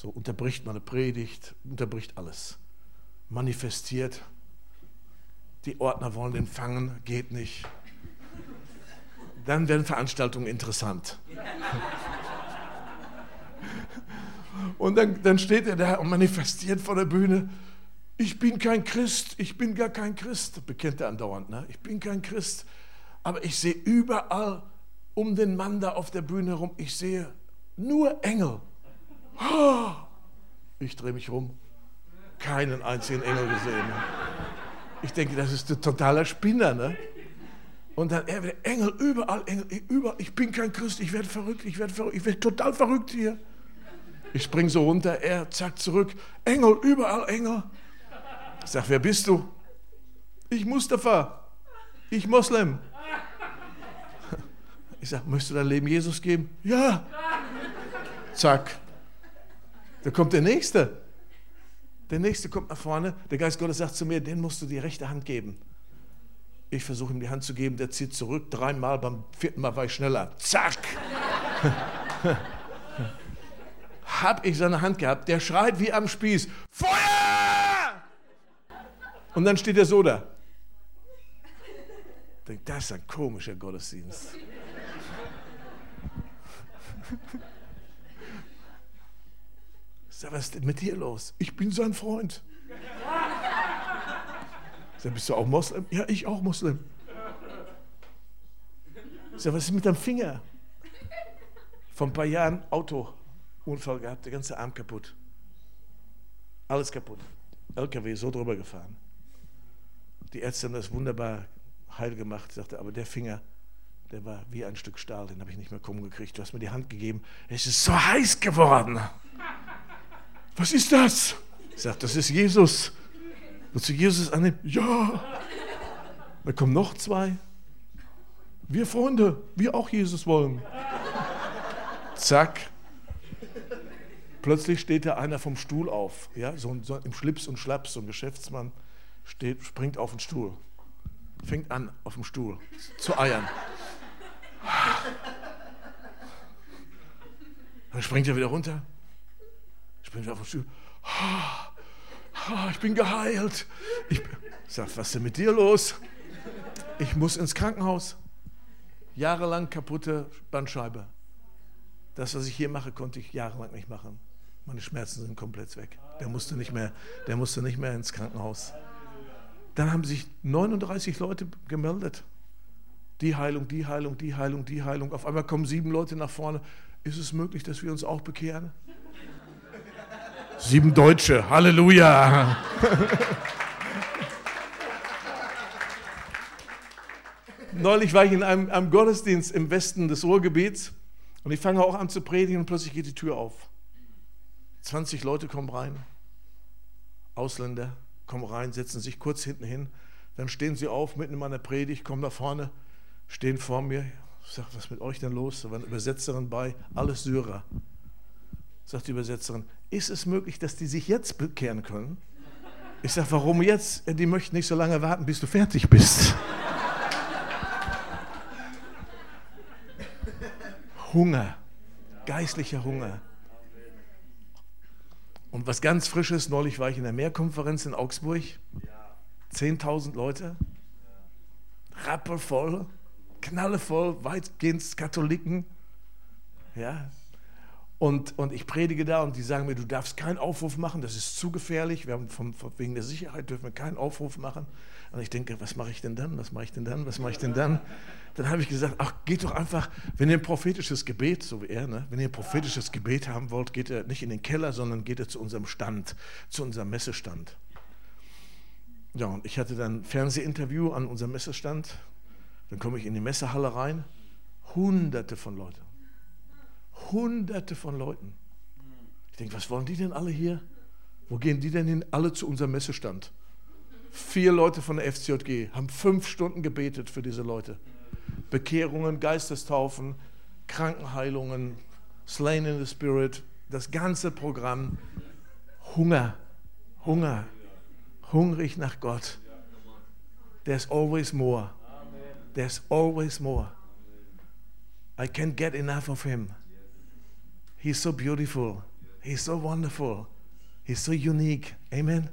So unterbricht meine Predigt, unterbricht alles. Manifestiert. Die Ordner wollen den fangen, geht nicht. Dann werden Veranstaltungen interessant. (laughs) Und dann, dann steht er da und manifestiert vor der Bühne, ich bin kein Christ, ich bin gar kein Christ, bekennt er andauernd, ne? ich bin kein Christ, aber ich sehe überall um den Mann da auf der Bühne herum, ich sehe nur Engel. (gasps) Ich drehe mich rum, keinen einzigen Engel gesehen. Ich denke, das ist ein totaler Spinner. Ne? Und dann er Engel, überall Engel, überall, ich bin kein Christ, ich werde verrückt, ich werde verrückt, ich werde total verrückt hier. Ich spring so runter, er zack zurück. Engel, überall Engel. Ich sag, wer bist du? Ich Mustafa. Ich Moslem. Ich sag, möchtest du dein Leben Jesus geben? Ja. Zack. Da kommt der Nächste. Der Nächste kommt nach vorne. Der Geist Gottes sagt zu mir, den musst du die rechte Hand geben. Ich versuche ihm die Hand zu geben, der zieht zurück. Dreimal, beim vierten Mal war ich schneller. Zack (laughs) habe ich seine Hand gehabt. Der schreit wie am Spieß: Feuer! Und dann steht er so da. Ich denke, das ist ein komischer Gottesdienst. Sag, was ist denn mit dir los? Ich bin sein Freund. Sag, bist du auch Moslem? Ja, ich auch Moslem. Sag, was ist mit deinem Finger? Vor ein paar Jahren Auto Unfall gehabt, der ganze Arm kaputt. Alles kaputt. LKW so drüber gefahren. Die Ärzte haben das wunderbar heil gemacht, sagte, aber der Finger, der war wie ein Stück Stahl, den habe ich nicht mehr kommen gekriegt. Du hast mir die Hand gegeben, es ist so heiß geworden. Was ist das? Ich sagte, das ist Jesus. Willst du Jesus annehmen? Ja. Da kommen noch zwei. Wir Freunde, wir auch Jesus wollen. Zack, Plötzlich steht da einer vom Stuhl auf, ja, so, so im Schlips und Schlaps, so ein Geschäftsmann steht, springt auf den Stuhl, fängt an auf dem Stuhl zu eiern. Dann springt er wieder runter, springt auf den Stuhl. Ich bin geheilt. Ich sag, was ist denn mit dir los? Ich muss ins Krankenhaus. Jahrelang kaputte Bandscheibe. Das, was ich hier mache, konnte ich jahrelang nicht machen. Meine Schmerzen sind komplett weg. Der musste nicht mehr, der musste nicht mehr ins Krankenhaus. Dann haben sich 39 Leute gemeldet. Die Heilung, die Heilung, die Heilung, die Heilung. Auf einmal kommen sieben Leute nach vorne. Ist es möglich, dass wir uns auch bekehren? Sieben Deutsche, Halleluja! Neulich war ich in einem, einem Gottesdienst im Westen des Ruhrgebiets und ich fange auch an zu predigen und plötzlich geht die Tür auf. 20 Leute kommen rein, Ausländer kommen rein, setzen sich kurz hinten hin, dann stehen sie auf, mitten in meiner Predigt, kommen nach vorne, stehen vor mir. Ich sage, was ist mit euch denn los? Da war eine Übersetzerin bei, alles Syrer. Sagt die Übersetzerin, ist es möglich, dass die sich jetzt bekehren können? Ich sage, warum jetzt? Die möchten nicht so lange warten, bis du fertig bist. Hunger, geistlicher Hunger. Und was ganz Frisches, neulich war ich in der Mehrkonferenz in Augsburg. 10.000 Leute, rappelvoll, knallevoll, weitgehend Katholiken. Ja. Und, und ich predige da und die sagen mir, du darfst keinen Aufruf machen, das ist zu gefährlich. Wir haben vom, wegen der Sicherheit dürfen wir keinen Aufruf machen. Und ich denke, was mache ich denn dann? Was mache ich denn dann? Was mache ich denn dann? Dann habe ich gesagt, ach, geht doch einfach, wenn ihr ein prophetisches Gebet, so wie er, ne? wenn ihr ein prophetisches Gebet haben wollt, geht ihr nicht in den Keller, sondern geht ihr zu unserem Stand, zu unserem Messestand. Ja, und ich hatte dann ein Fernsehinterview an unserem Messestand. Dann komme ich in die Messehalle rein. Hunderte von Leuten. Hunderte von Leuten. Ich denke, was wollen die denn alle hier? Wo gehen die denn hin? Alle zu unserem Messestand. Vier Leute von der FCJG haben fünf Stunden gebetet für diese Leute. Bekehrungen, Geistestaufen, Krankenheilungen, Slain in the Spirit, das ganze Programm. Hunger, Hunger, hungrig nach Gott. There's always more. There's always more. I can't get enough of Him. He's so beautiful. He's so wonderful. He's so unique. Amen.